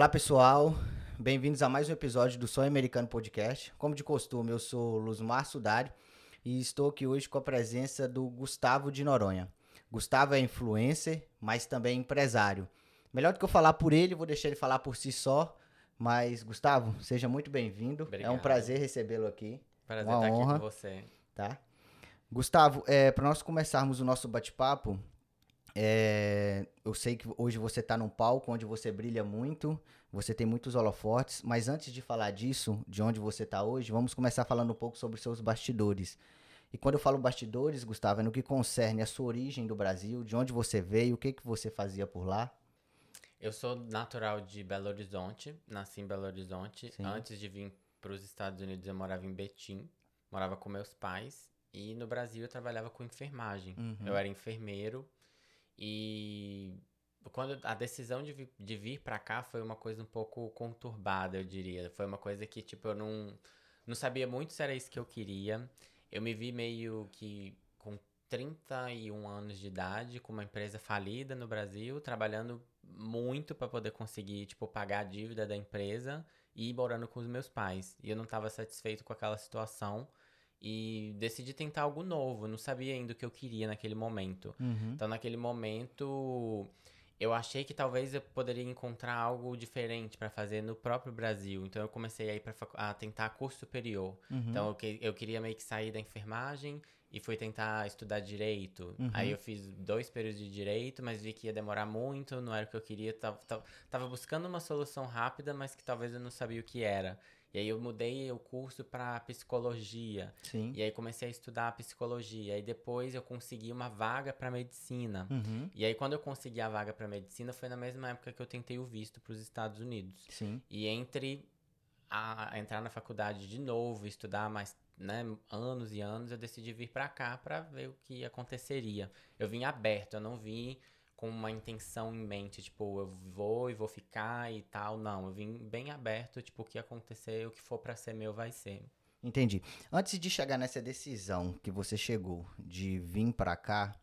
Olá, pessoal. Bem-vindos a mais um episódio do Sonho Americano Podcast. Como de costume, eu sou Luzmar Sudari e estou aqui hoje com a presença do Gustavo de Noronha. Gustavo é influencer, mas também empresário. Melhor do que eu falar por ele, vou deixar ele falar por si só. Mas, Gustavo, seja muito bem-vindo. É um prazer recebê-lo aqui. Prazer Uma estar honra, aqui com você. Tá? Gustavo, é, para nós começarmos o nosso bate-papo, é, eu sei que hoje você está num palco onde você brilha muito, você tem muitos holofotes, mas antes de falar disso, de onde você está hoje, vamos começar falando um pouco sobre seus bastidores. E quando eu falo bastidores, Gustavo, é no que concerne a sua origem do Brasil, de onde você veio, o que, que você fazia por lá? Eu sou natural de Belo Horizonte, nasci em Belo Horizonte. Sim. Antes de vir para os Estados Unidos, eu morava em Betim, morava com meus pais. E no Brasil eu trabalhava com enfermagem. Uhum. Eu era enfermeiro e quando a decisão de de vir para cá foi uma coisa um pouco conturbada, eu diria. Foi uma coisa que, tipo, eu não, não sabia muito se era isso que eu queria. Eu me vi meio que com 31 anos de idade, com uma empresa falida no Brasil, trabalhando muito para poder conseguir, tipo, pagar a dívida da empresa e ir morando com os meus pais. E eu não estava satisfeito com aquela situação e decidi tentar algo novo. Não sabia ainda o que eu queria naquele momento. Uhum. Então, naquele momento, eu achei que talvez eu poderia encontrar algo diferente para fazer no próprio Brasil. Então, eu comecei a ir para a tentar curso superior. Uhum. Então, eu, eu queria meio que sair da enfermagem e fui tentar estudar direito. Uhum. Aí eu fiz dois períodos de direito, mas vi que ia demorar muito, não era o que eu queria. Tava, tava, tava buscando uma solução rápida, mas que talvez eu não sabia o que era. E aí eu mudei o curso para psicologia. Sim. E aí comecei a estudar psicologia. E depois eu consegui uma vaga para medicina. Uhum. E aí quando eu consegui a vaga para medicina foi na mesma época que eu tentei o visto para os Estados Unidos. Sim. E entre a, a entrar na faculdade de novo, estudar mais né, anos e anos, eu decidi vir para cá para ver o que aconteceria. Eu vim aberto, eu não vim com uma intenção em mente, tipo, eu vou e vou ficar e tal. Não, eu vim bem aberto, tipo, o que acontecer, o que for para ser meu vai ser. Entendi. Antes de chegar nessa decisão que você chegou de vir para cá,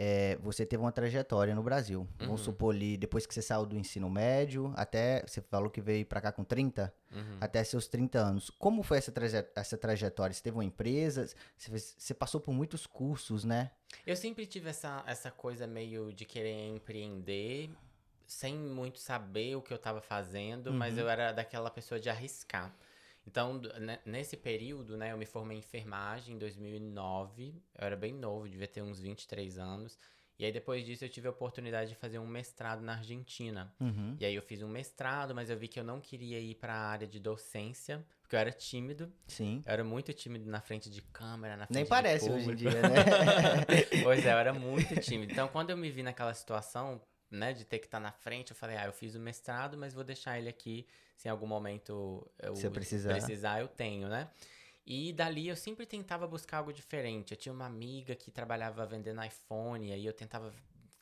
é, você teve uma trajetória no Brasil. Uhum. Vamos supor ali, depois que você saiu do ensino médio, até, você falou que veio para cá com 30, uhum. até seus 30 anos. Como foi essa, traje essa trajetória? Você teve uma empresa, você, você, passou por muitos cursos, né? Eu sempre tive essa, essa coisa meio de querer empreender, sem muito saber o que eu estava fazendo, uhum. mas eu era daquela pessoa de arriscar. Então, nesse período, né, eu me formei em enfermagem em 2009. Eu era bem novo, devia ter uns 23 anos. E aí, depois disso, eu tive a oportunidade de fazer um mestrado na Argentina. Uhum. E aí, eu fiz um mestrado, mas eu vi que eu não queria ir para a área de docência, porque eu era tímido. Sim. Eu era muito tímido na frente de câmera, na frente Nem parece hoje em dia, né? pois é, eu era muito tímido. Então, quando eu me vi naquela situação, né, de ter que estar tá na frente, eu falei, ah, eu fiz o mestrado, mas vou deixar ele aqui, se em algum momento eu Se precisar. precisar, eu tenho, né? E dali eu sempre tentava buscar algo diferente. Eu tinha uma amiga que trabalhava vendendo iPhone, aí eu tentava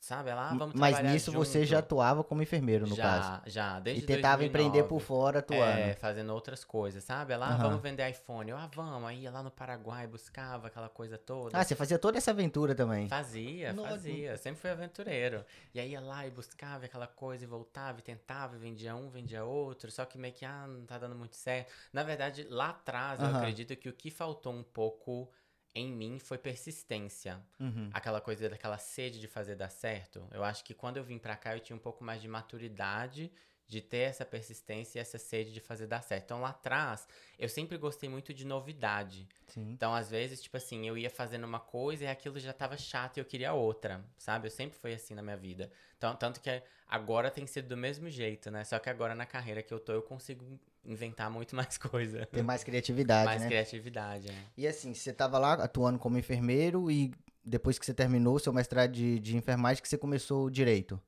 Sabe? Ela, ah, vamos Mas nisso junto. você já atuava como enfermeiro, no já, caso? Já, já. Desde E tentava 2009, empreender por fora, atuando. É, fazendo outras coisas, sabe? Ela, uhum. vamos vender iPhone. Eu, ah, vamos. Aí ia lá no Paraguai, buscava aquela coisa toda. Ah, você fazia toda essa aventura também? Fazia, no... fazia. Sempre fui aventureiro. E aí ia lá e buscava aquela coisa e voltava e tentava, e vendia um, vendia outro. Só que meio que, ah, não tá dando muito certo. Na verdade, lá atrás, uhum. eu acredito que o que faltou um pouco em mim foi persistência. Uhum. Aquela coisa daquela sede de fazer dar certo. Eu acho que quando eu vim para cá eu tinha um pouco mais de maturidade de ter essa persistência e essa sede de fazer dar certo. Então lá atrás, eu sempre gostei muito de novidade. Sim. Então às vezes, tipo assim, eu ia fazendo uma coisa e aquilo já tava chato e eu queria outra, sabe? Eu sempre fui assim na minha vida. Então, tanto que agora tem sido do mesmo jeito, né? Só que agora na carreira que eu tô, eu consigo inventar muito mais coisa. Ter mais criatividade, mais né? criatividade, é. E assim, você tava lá atuando como enfermeiro e depois que você terminou o seu mestrado de, de enfermagem, que você começou o direito?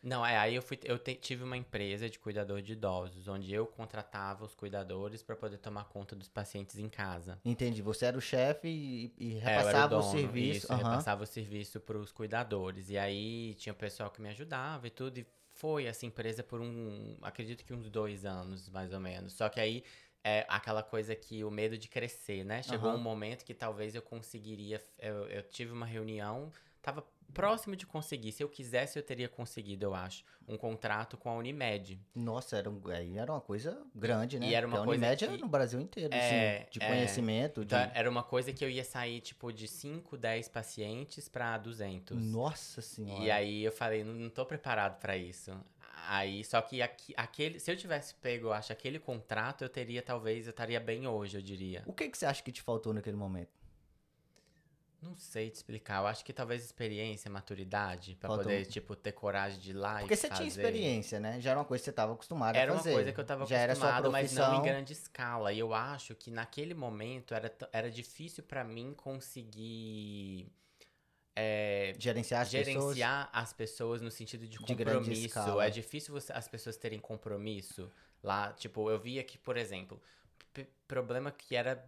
Não, é, aí eu fui, eu te, tive uma empresa de cuidador de idosos, onde eu contratava os cuidadores para poder tomar conta dos pacientes em casa. Entendi. Você era o chefe e, e, é, repassava é, o, dono, o, serviço. Isso, uhum. repassava o serviço para os cuidadores. E aí tinha o pessoal que me ajudava e tudo. E foi essa empresa por um, acredito que uns dois anos, mais ou menos. Só que aí é aquela coisa que o medo de crescer, né? Chegou uhum. um momento que talvez eu conseguiria. Eu, eu tive uma reunião, tava próximo de conseguir. Se eu quisesse, eu teria conseguido, eu acho, um contrato com a Unimed. Nossa, era, um, aí era uma coisa grande, né? E era uma Porque a coisa Unimed que- era no Brasil inteiro, É, assim, de é. conhecimento, de... Então, era uma coisa que eu ia sair, tipo, de 5, 10 pacientes pra 200. Nossa senhora. E aí eu falei, não, não tô preparado pra isso. Aí, só que aqui, aquele, se eu tivesse pego, eu acho, aquele contrato, eu teria, talvez, eu estaria bem hoje, eu diria. O que, que você acha que te faltou naquele momento? Não sei te explicar. Eu acho que talvez experiência, maturidade, Faltou. poder, tipo, ter coragem de ir lá Porque e você fazer. tinha experiência, né? Já era uma coisa que você estava acostumado Era a uma fazer. coisa que eu tava Já era sua acostumado, mas não em grande escala. E eu acho que naquele momento era, era difícil pra mim conseguir é, Gerenciar as pessoas. gerenciar as pessoas no sentido de De compromisso. escala. é difícil você- as pessoas terem compromisso lá. Tipo, eu via que, por exemplo, problema que era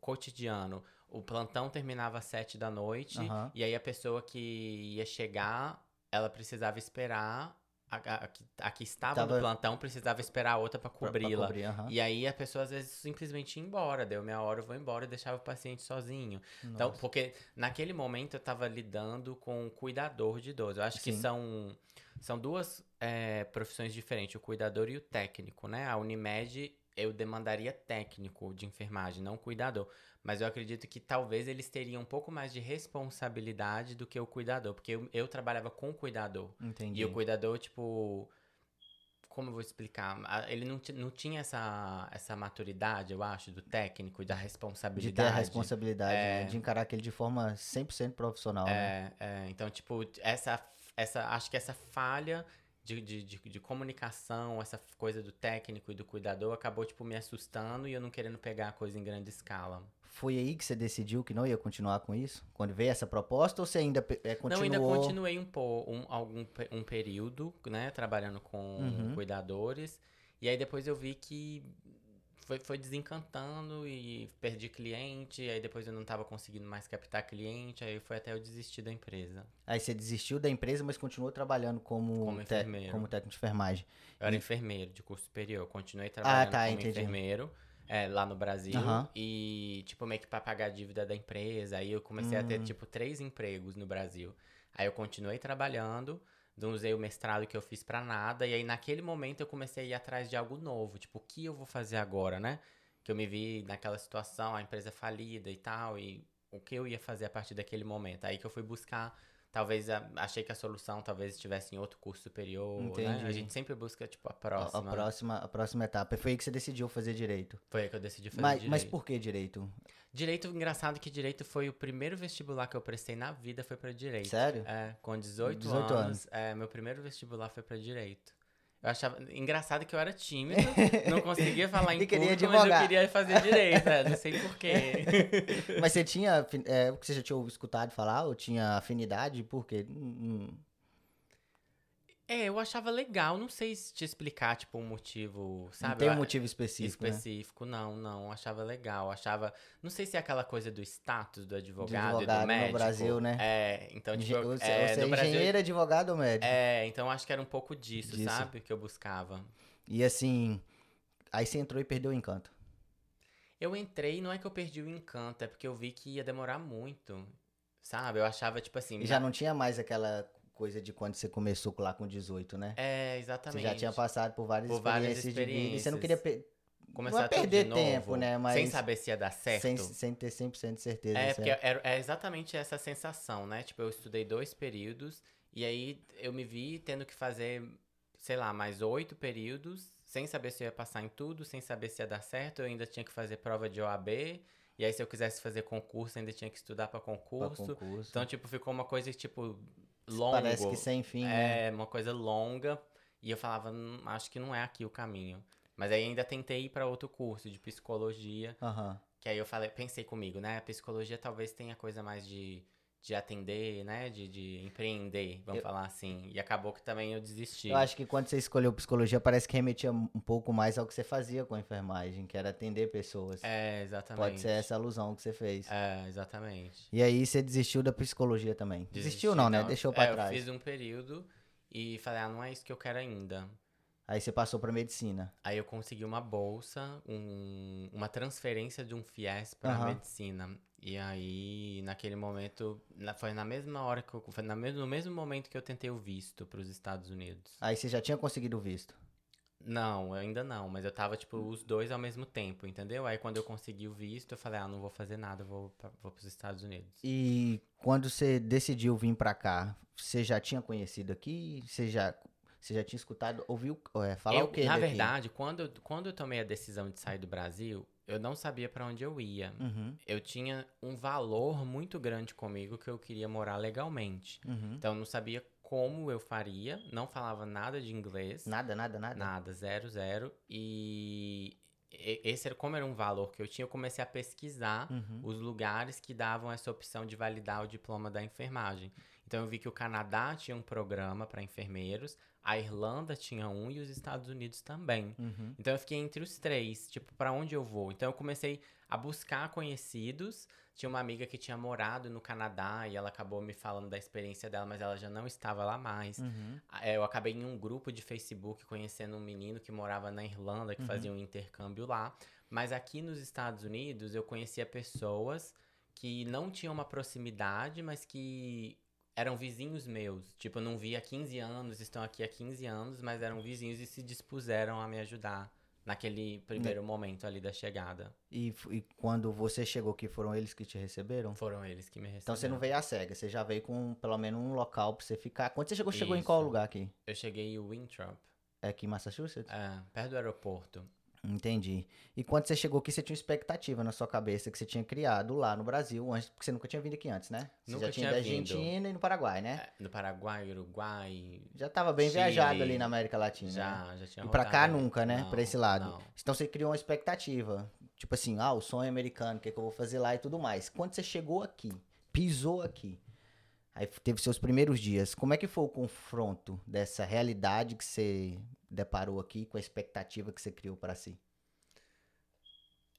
cotidiano. O plantão terminava às sete da noite Aham. e aí a pessoa que ia chegar, ela precisava esperar. A, a- a que- que estava Tava- no plantão precisava esperar a outra pra cobri-la. cobrir, aham. E aí a pessoa às vezes simplesmente ia embora, deu minha hora, eu vou embora e deixava o paciente sozinho. Então, Nossa. porque naquele momento eu tava lidando com um cuidador de idoso. Eu acho que Sim. são, são duas é, profissões diferentes, o cuidador e o técnico, né? A Unimed eu demandaria técnico de enfermagem, não cuidador. Mas eu acredito que talvez eles teriam um pouco mais de responsabilidade do que o cuidador, porque eu, eu trabalhava com o cuidador. Entendi. E o cuidador, tipo. Como eu vou explicar? Ele não, não tinha essa, essa maturidade, eu acho, do técnico e da De responsabilidade. ter a responsabilidade, É. né? De encarar aquele de forma 100% profissional, né? É, é, então, tipo, essa, essa, acho que essa falha de, de, de, de comunicação, essa coisa do técnico e do cuidador acabou, tipo, me assustando e eu não querendo pegar a coisa em grande escala. Foi aí que você decidiu que não ia continuar com isso? Quando veio essa proposta ou você ainda é, continuou? Não, ainda continuei um, po, um, algum, um período, né, trabalhando com Uhum. cuidadores. E aí depois eu vi que foi, foi desencantando e perdi cliente. Aí depois eu não tava conseguindo mais captar cliente. Aí foi até eu desistir da empresa. Aí você desistiu da empresa, mas continuou trabalhando como, Como enfermeiro. como técnico de enfermagem. Eu era E- enfermeiro de curso superior. Continuei trabalhando tá, como entendi. enfermeiro é, lá no Brasil. E, tipo, meio que pra pagar a dívida da empresa. Aí eu comecei a ter, Hum. tipo, três empregos no Brasil. Aí eu continuei trabalhando. Não usei o mestrado que eu fiz pra nada. E aí, naquele momento, eu comecei a ir atrás de algo novo. Tipo, o que eu vou fazer agora, né? Que eu me vi naquela situação, a empresa falida e tal. E o que eu ia fazer a partir daquele momento. Aí que eu fui buscar. Talvez a- achei que a solução talvez estivesse em outro curso superior, né? A gente sempre busca, tipo, a A- próxima. A, próxima, a próxima etapa. Foi aí que você decidiu fazer direito. Foi aí que eu decidi fazer Mas, direito. mas por que direito? Direito, engraçado que direito foi o primeiro vestibular que eu prestei na vida, foi pra direito. Sério? É, com 18, 18 anos, anos. É, meu primeiro vestibular foi pra direito. Eu achava engraçado que eu era tímido, não conseguia falar em queria público, mas eu advogar. queria fazer direito, é, não sei porquê. Mas você tinha. É, você já tinha escutado falar ou tinha afinidade? Por quê? Hum, hum. É, eu achava legal, não sei se te explicar, tipo, um motivo, sabe? Não tem um motivo específico. né? específico, não, não, achava legal, achava, não sei se é aquela coisa do status do advogado, e advogado do no médico. Brasil, né? É, então, tipo, Engen- Você, é, você é no Brasil, engenheiro, advogado ou médico? É, então acho que era um pouco disso, Disso. sabe? Que eu buscava. E assim. Aí você entrou e perdeu o encanto. Eu entrei, não é que eu perdi o encanto, é porque eu vi que ia demorar muito, sabe? Eu achava, tipo assim... E já não tinha mais aquela coisa de quando você começou lá com 18, né? É, Você exatamente. já tinha passado por várias Por várias experiências de vida. E você não experiências. queria per- Começar não é perder de novo, tempo, né? Mas Sem saber se ia dar certo. sem, sem ter 100% de certeza. É, porque era, é exatamente essa sensação, né? Tipo, eu estudei dois períodos e aí eu me vi tendo que fazer, sei lá, mais oito períodos, sem saber se eu ia passar em tudo, sem saber se ia dar certo. Eu ainda tinha que fazer prova de OAB. E aí, se eu quisesse fazer concurso, ainda tinha que estudar pra Pra concurso. concurso. Então, tipo, ficou uma coisa, tipo, longo. Parece que sem fim, né? É, uma coisa longa. E eu falava, "Hum, acho que não é aqui o caminho. Mas aí ainda tentei ir pra outro curso de psicologia. Aham. Que aí eu falei, pensei comigo, né? A psicologia talvez tenha coisa mais de, de atender, né? De, de empreender, vamos Eu- falar assim. E acabou que também eu desisti. Eu acho que quando você escolheu psicologia, parece que remetia um pouco mais ao que você fazia com a enfermagem, que era atender pessoas. É, exatamente. Pode ser essa alusão que você fez. É, exatamente. E aí você desistiu da psicologia também. Desistiu Desisti, não, né? Deixou pra é, trás. Eu fiz um período e falei, ah, não é isso que eu quero ainda. Aí você passou para medicina. Aí eu consegui uma bolsa, um, uma transferência de um FIES para Aham. medicina. E aí, naquele momento, na- foi na mesma hora que eu, foi na mesmo, no mesmo momento que eu tentei o visto para os Estados Unidos. Aí você já tinha conseguido o visto. Não, ainda não, mas eu tava, tipo, os dois ao mesmo tempo, entendeu? Aí quando eu consegui o visto, eu falei, ah, não vou fazer nada, vou, pra, vou pros Estados Unidos. E quando você decidiu vir pra cá, você já tinha conhecido aqui? Você já, você já tinha escutado, ouviu é, falar Eu, o quê na daqui? verdade, quando, eu- quando eu tomei a decisão de sair do Brasil, eu não sabia pra onde eu ia. Uhum, Eu tinha um valor muito grande comigo que eu queria morar legalmente. uhum. Então eu não sabia como eu faria, não falava nada de inglês. Nada, nada, nada? Nada, zero, zero. E e- esse era como era um valor que eu tinha, eu comecei a pesquisar Uhum. os lugares que davam essa opção de validar o diploma da enfermagem. Então eu vi que o Canadá tinha um programa para enfermeiros, a Irlanda tinha um e os Estados Unidos também. Uhum. Então eu fiquei entre os três, tipo, para onde eu vou? Então eu comecei a buscar conhecidos. Tinha uma amiga que tinha morado no Canadá e ela acabou me falando da experiência dela, mas ela já não estava lá mais. Uhum. É, Eu acabei em um grupo de Facebook conhecendo um menino que morava na Irlanda, que Uhum. fazia um intercâmbio lá. Mas aqui nos Estados Unidos eu conhecia pessoas que não tinham uma proximidade, mas que eram vizinhos meus. Tipo, eu não via há 15 anos, estão aqui há 15 anos, mas eram vizinhos e se dispuseram a me ajudar naquele primeiro momento ali da chegada. E, e quando você chegou aqui, foram eles que te receberam? Foram eles que me receberam. Então você não veio a cega, você já veio com pelo menos um local pra você ficar. Quando você chegou, chegou em Isso. qual lugar aqui? Eu cheguei em Winthrop, É aqui em Massachusetts? é, perto do aeroporto. Entendi. E quando você chegou aqui, você tinha uma expectativa na sua cabeça que você tinha criado lá no Brasil, antes, porque você nunca tinha vindo aqui antes, né? Você Nunca já tinha tinha ido da vindo. Argentina e no Paraguai, né? É, no Paraguai, Uruguai, Já tava bem Chile. viajado ali na América Latina. né? já, já tinha E pra cá nunca, né? Pra esse lado. não. Então você criou uma expectativa. Tipo assim, ah, o sonho americano, o que, que eu vou fazer lá e tudo mais. Quando você chegou aqui, pisou aqui, aí teve seus primeiros dias, como é que foi o confronto dessa realidade que você deparou aqui com a expectativa que você criou para si?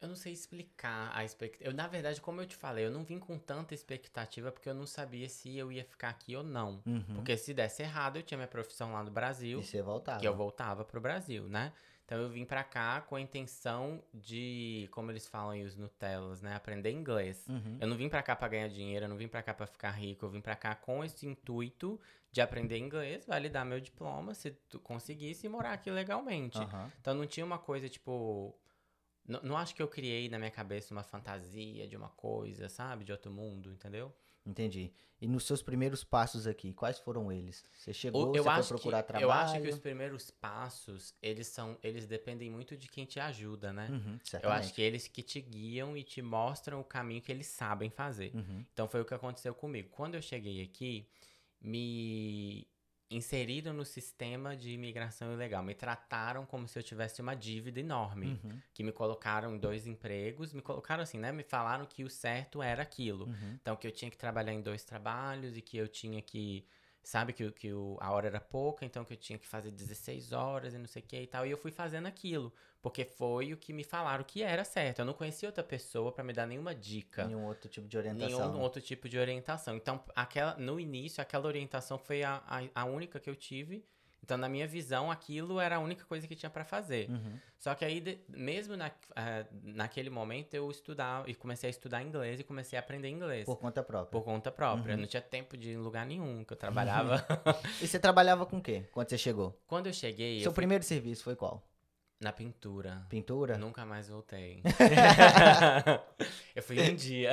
Eu não sei explicar a expectativa. Eu, na verdade, como eu te falei, eu não vim com tanta expectativa porque eu não sabia se eu ia ficar aqui ou não. Uhum. Porque se desse errado, eu tinha minha profissão lá no Brasil, E você voltava. que eu voltava pro Brasil, né? Então eu vim pra cá com a intenção de, como eles falam aí os Nutellas, né? Aprender inglês. Uhum. Eu não vim pra cá pra ganhar dinheiro, eu não vim pra cá pra ficar rico, eu vim pra cá com esse intuito de aprender inglês, validar meu diploma, se tu conseguisse, e morar aqui legalmente. Aham. Então não tinha uma coisa tipo. N- Não acho que eu criei na minha cabeça uma fantasia de uma coisa, sabe? De outro mundo, entendeu? Entendi. E nos seus primeiros passos aqui, quais foram eles? Você chegou, O- você eu, foi procurar que, trabalho? eu acho que os primeiros passos, eles são. Eles dependem muito de quem te ajuda, né? Uhum, Eu acho que eles que te guiam e te mostram o caminho que eles sabem fazer. Uhum. Então foi o que aconteceu comigo. Quando eu cheguei aqui, me inseriram no sistema de imigração ilegal. Me trataram como se eu tivesse uma dívida enorme. Uhum. Que me colocaram em dois empregos. Me colocaram assim, né? Me falaram que o certo era aquilo. Uhum. Então, que eu tinha que trabalhar em dois trabalhos e que eu tinha que. Sabe que, que o, a hora era pouca, então que eu tinha que fazer 16 horas e não sei o que e tal. E eu fui fazendo aquilo. Porque foi o que me falaram que era certo. Eu não conhecia outra pessoa pra me dar nenhuma dica. Nenhum outro tipo de orientação. Nenhum outro tipo de orientação. Então, aquela, no início, aquela orientação foi a, a, a única que eu tive. Então, na minha visão, aquilo era a única coisa que tinha pra fazer. Uhum. Só que aí, de- mesmo na, eh, naquele momento, eu estudava e comecei a estudar inglês e comecei a aprender inglês. Por conta própria. Por conta própria. Eu Uhum. não tinha tempo de ir em lugar nenhum, que eu trabalhava. E você trabalhava com o quê quando você chegou? Quando eu cheguei, eu Seu fui primeiro serviço foi qual? na pintura. Pintura? Nunca mais voltei. eu fui um dia.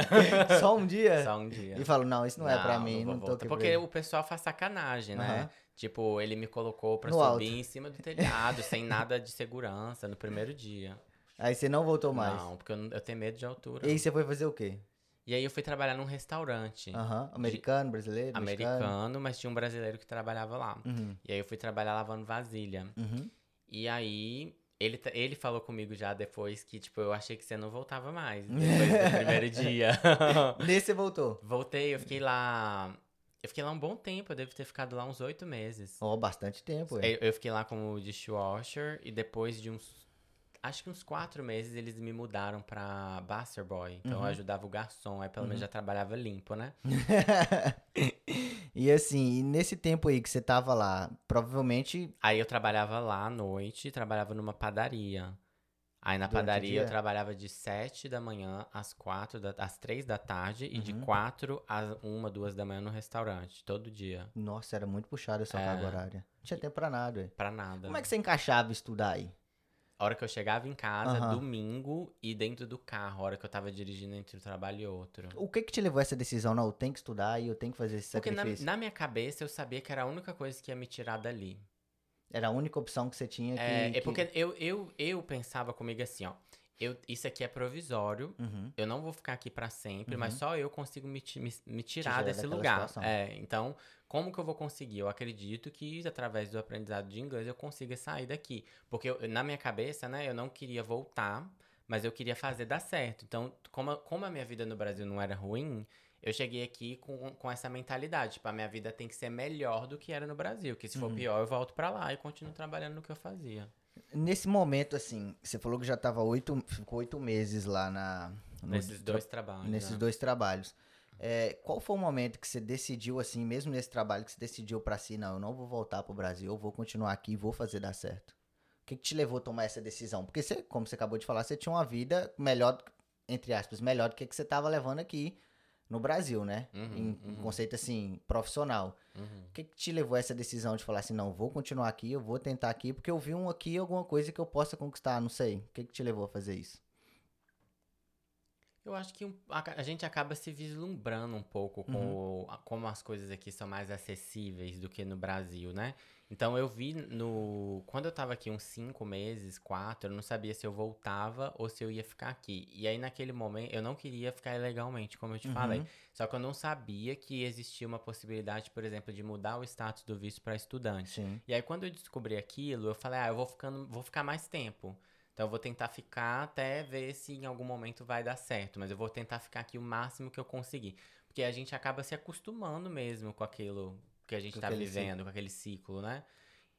Só um dia? Só um dia. E falo, não, isso não, é pra mim, vou não tô Porque o pessoal faz sacanagem, né? Aham. Tipo, ele me colocou pra No subir alto. em cima do telhado, sem nada de segurança, no primeiro dia. Aí você não voltou mais. Não, porque eu, não- eu tenho medo de altura. E aí você foi fazer o quê? E aí eu fui trabalhar num restaurante Aham. Americano, brasileiro, mexicano? americano, mas tinha um brasileiro que trabalhava lá. Uhum. E aí eu fui trabalhar lavando vasilha. Uhum. E aí, ele, ta- ele falou comigo já depois que, tipo, eu achei que você não voltava mais. Depois do primeiro dia. Nesse você voltou. Voltei, eu fiquei lá. Eu fiquei lá um bom tempo, eu devo ter ficado lá uns oito meses. Ó, bastante tempo, ué. Eu, eu fiquei lá como dishwasher e depois de uns. Acho que uns quatro meses eles me mudaram pra Buster Boy. Então Uhum. eu ajudava o garçom, aí pelo menos já trabalhava limpo, né? E assim, nesse tempo aí que você tava lá, provavelmente. Aí eu trabalhava lá à noite, trabalhava numa padaria. Aí na Durante padaria eu trabalhava de 7 da manhã às 4 da, às 3 da tarde e de Uhum. 4 às 1, 2 da manhã no restaurante, todo dia. Nossa, era muito puxada essa É. carga horária. Não tinha tempo pra nada, ué. Pra nada. Como é que você encaixava estudar aí? A hora que eu chegava em casa, Aham. domingo, e dentro do carro, a hora que eu tava dirigindo entre um trabalho e outro. O que que te levou a essa decisão? Não, eu tenho que estudar e eu tenho que fazer esse Porque na, sacrifício. na minha cabeça eu sabia que era a única coisa que ia me tirar dali. Era a única opção que você tinha que. É, é que- porque eu, eu, eu pensava comigo assim, ó. Eu, isso aqui é provisório, Uhum. eu não vou ficar aqui pra sempre, mas Uhum. só eu consigo me, me, me tirar tirar desse lugar. É, então, como que eu vou conseguir? Eu acredito que através do aprendizado de inglês eu consiga sair daqui. Porque eu- na minha cabeça, né, eu não queria voltar, mas eu queria fazer dar certo. Então, como, como a minha vida no Brasil não era ruim, eu cheguei aqui com, com essa mentalidade. Tipo, a minha vida tem que ser melhor do que era no Brasil. Que se for Uhum. pior, eu volto pra lá e continuo trabalhando no que eu fazia. Nesse momento, assim, você falou que já tava oito, ficou oito meses lá na. no Nesses dois trabalhos. Nesses né? dois trabalhos. É, qual foi o momento que você decidiu, assim, mesmo nesse trabalho, que você decidiu pra si, não, eu não vou voltar pro Brasil, eu vou continuar aqui e vou fazer dar certo? O que, que te levou a tomar essa decisão? Porque você, como você acabou de falar, você tinha uma vida melhor, entre aspas, melhor do que que você tava levando aqui no Brasil, né? Uhum, em, uhum. conceito, assim, profissional. Uhum. O que, que te levou a essa decisão de falar assim, não, vou continuar aqui, eu vou tentar aqui, porque eu vi um aqui, alguma coisa que eu possa conquistar, não sei. O que, que te levou a fazer isso? Eu acho que um- a, a gente acaba se vislumbrando um pouco com Uhum. o- a- como as coisas aqui são mais acessíveis do que no Brasil, né? Então eu vi no. Quando eu tava aqui uns cinco meses, quatro, eu não sabia se eu voltava ou se eu ia ficar aqui. E aí naquele momento eu não queria ficar ilegalmente, como eu te falei. Uhum. Só que eu não sabia que existia uma possibilidade, por exemplo, de mudar o status do visto para estudante. Sim. E aí quando eu descobri aquilo, eu falei, ah, eu vou ficando, vou ficar mais tempo. Então eu vou tentar ficar até ver se em algum momento vai dar certo, mas eu vou tentar ficar aqui o máximo que eu conseguir, porque a gente acaba se acostumando mesmo com aquilo que a gente Com tá vivendo, com aquele ciclo, né?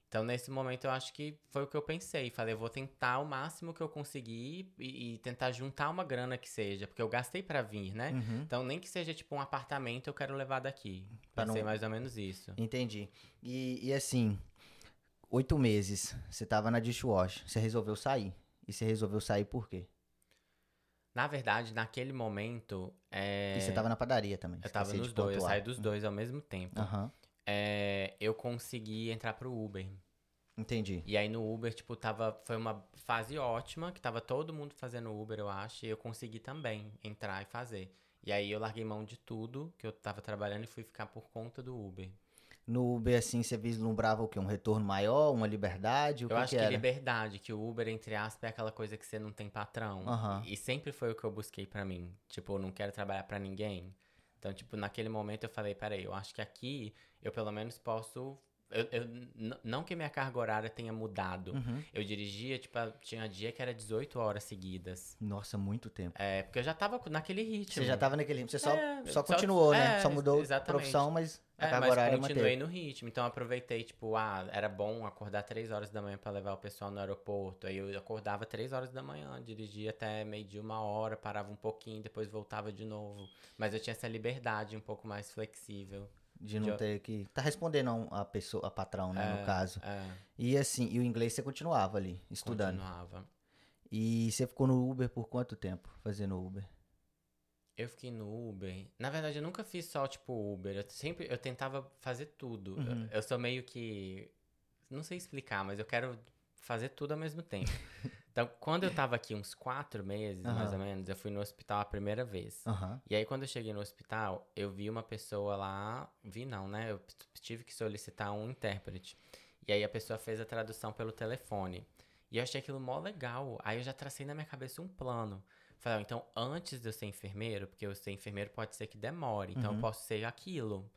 Então nesse momento eu acho que foi o que eu pensei, falei, eu vou tentar o máximo que eu conseguir e, e tentar juntar uma grana que seja, porque eu gastei pra vir, né? Uhum. Então nem que seja tipo um apartamento eu quero levar daqui. Pra Pensei não- mais ou menos isso. Entendi. E, e assim, oito meses, você tava na dishwash, você resolveu sair. E você resolveu sair por quê? Na verdade, naquele momento, é... E você tava na padaria também. Eu tava nos dois, eu pontuar. saí dos dois ao mesmo tempo. Aham, É, eu consegui entrar pro Uber. entendi. E aí no Uber, tipo, tava. Foi uma fase ótima, que tava todo mundo fazendo Uber, eu acho, e eu consegui também entrar e fazer. E aí eu larguei mão de tudo que eu tava trabalhando e fui ficar por conta do Uber. No Uber, assim, você vislumbrava o quê? Um retorno maior, uma liberdade? Eu que acho que que, liberdade, que o Uber, entre aspas, é aquela coisa que você não tem patrão. Aham. E sempre foi o que eu busquei pra mim. Tipo, eu não quero trabalhar pra ninguém. Então, tipo, naquele momento eu falei, peraí, eu acho que aqui eu pelo menos posso. Eu, eu- não que minha carga horária tenha mudado. Uhum. Eu dirigia, tipo, tinha dia que era 18 horas seguidas. Nossa, muito tempo. É, porque eu já tava naquele ritmo. Você já tava naquele ritmo. Você só, É, só só- continuou, né? é, Só mudou a exatamente. profissão, mas a É, carga mas horária continuei manteve. no ritmo. Então eu aproveitei, tipo, ah, era bom acordar 3 horas da manhã pra levar o pessoal no aeroporto. Aí eu acordava 3 horas da manhã, dirigia até meio dia, uma hora, parava um pouquinho, depois voltava de novo. Mas eu tinha essa liberdade um pouco mais flexível. De não Já- ter que. Tá respondendo a a pessoa, a patrão, né? É, No caso. É, E assim, e o inglês você continuava ali, estudando. continuava. E você ficou no Uber por quanto tempo fazendo Uber? Eu fiquei no Uber. Na verdade, eu nunca fiz só, tipo, Uber. Eu sempre, eu tentava fazer tudo. Uhum. Eu, eu sou meio que... Não sei explicar, mas eu quero fazer tudo ao mesmo tempo. então, quando eu tava aqui uns quatro meses, mais Aham. ou menos, eu fui no hospital a primeira vez. Aham. E aí, quando eu cheguei no hospital, eu vi uma pessoa lá... Vi não, né? Eu tive que solicitar um intérprete. E aí, a pessoa fez a tradução pelo telefone. E eu achei aquilo mó legal. Aí, eu já tracei na minha cabeça um plano. Falei, então, antes de eu ser enfermeiro, porque eu ser enfermeiro pode ser que demore. Então, Uhum. eu posso ser aquilo.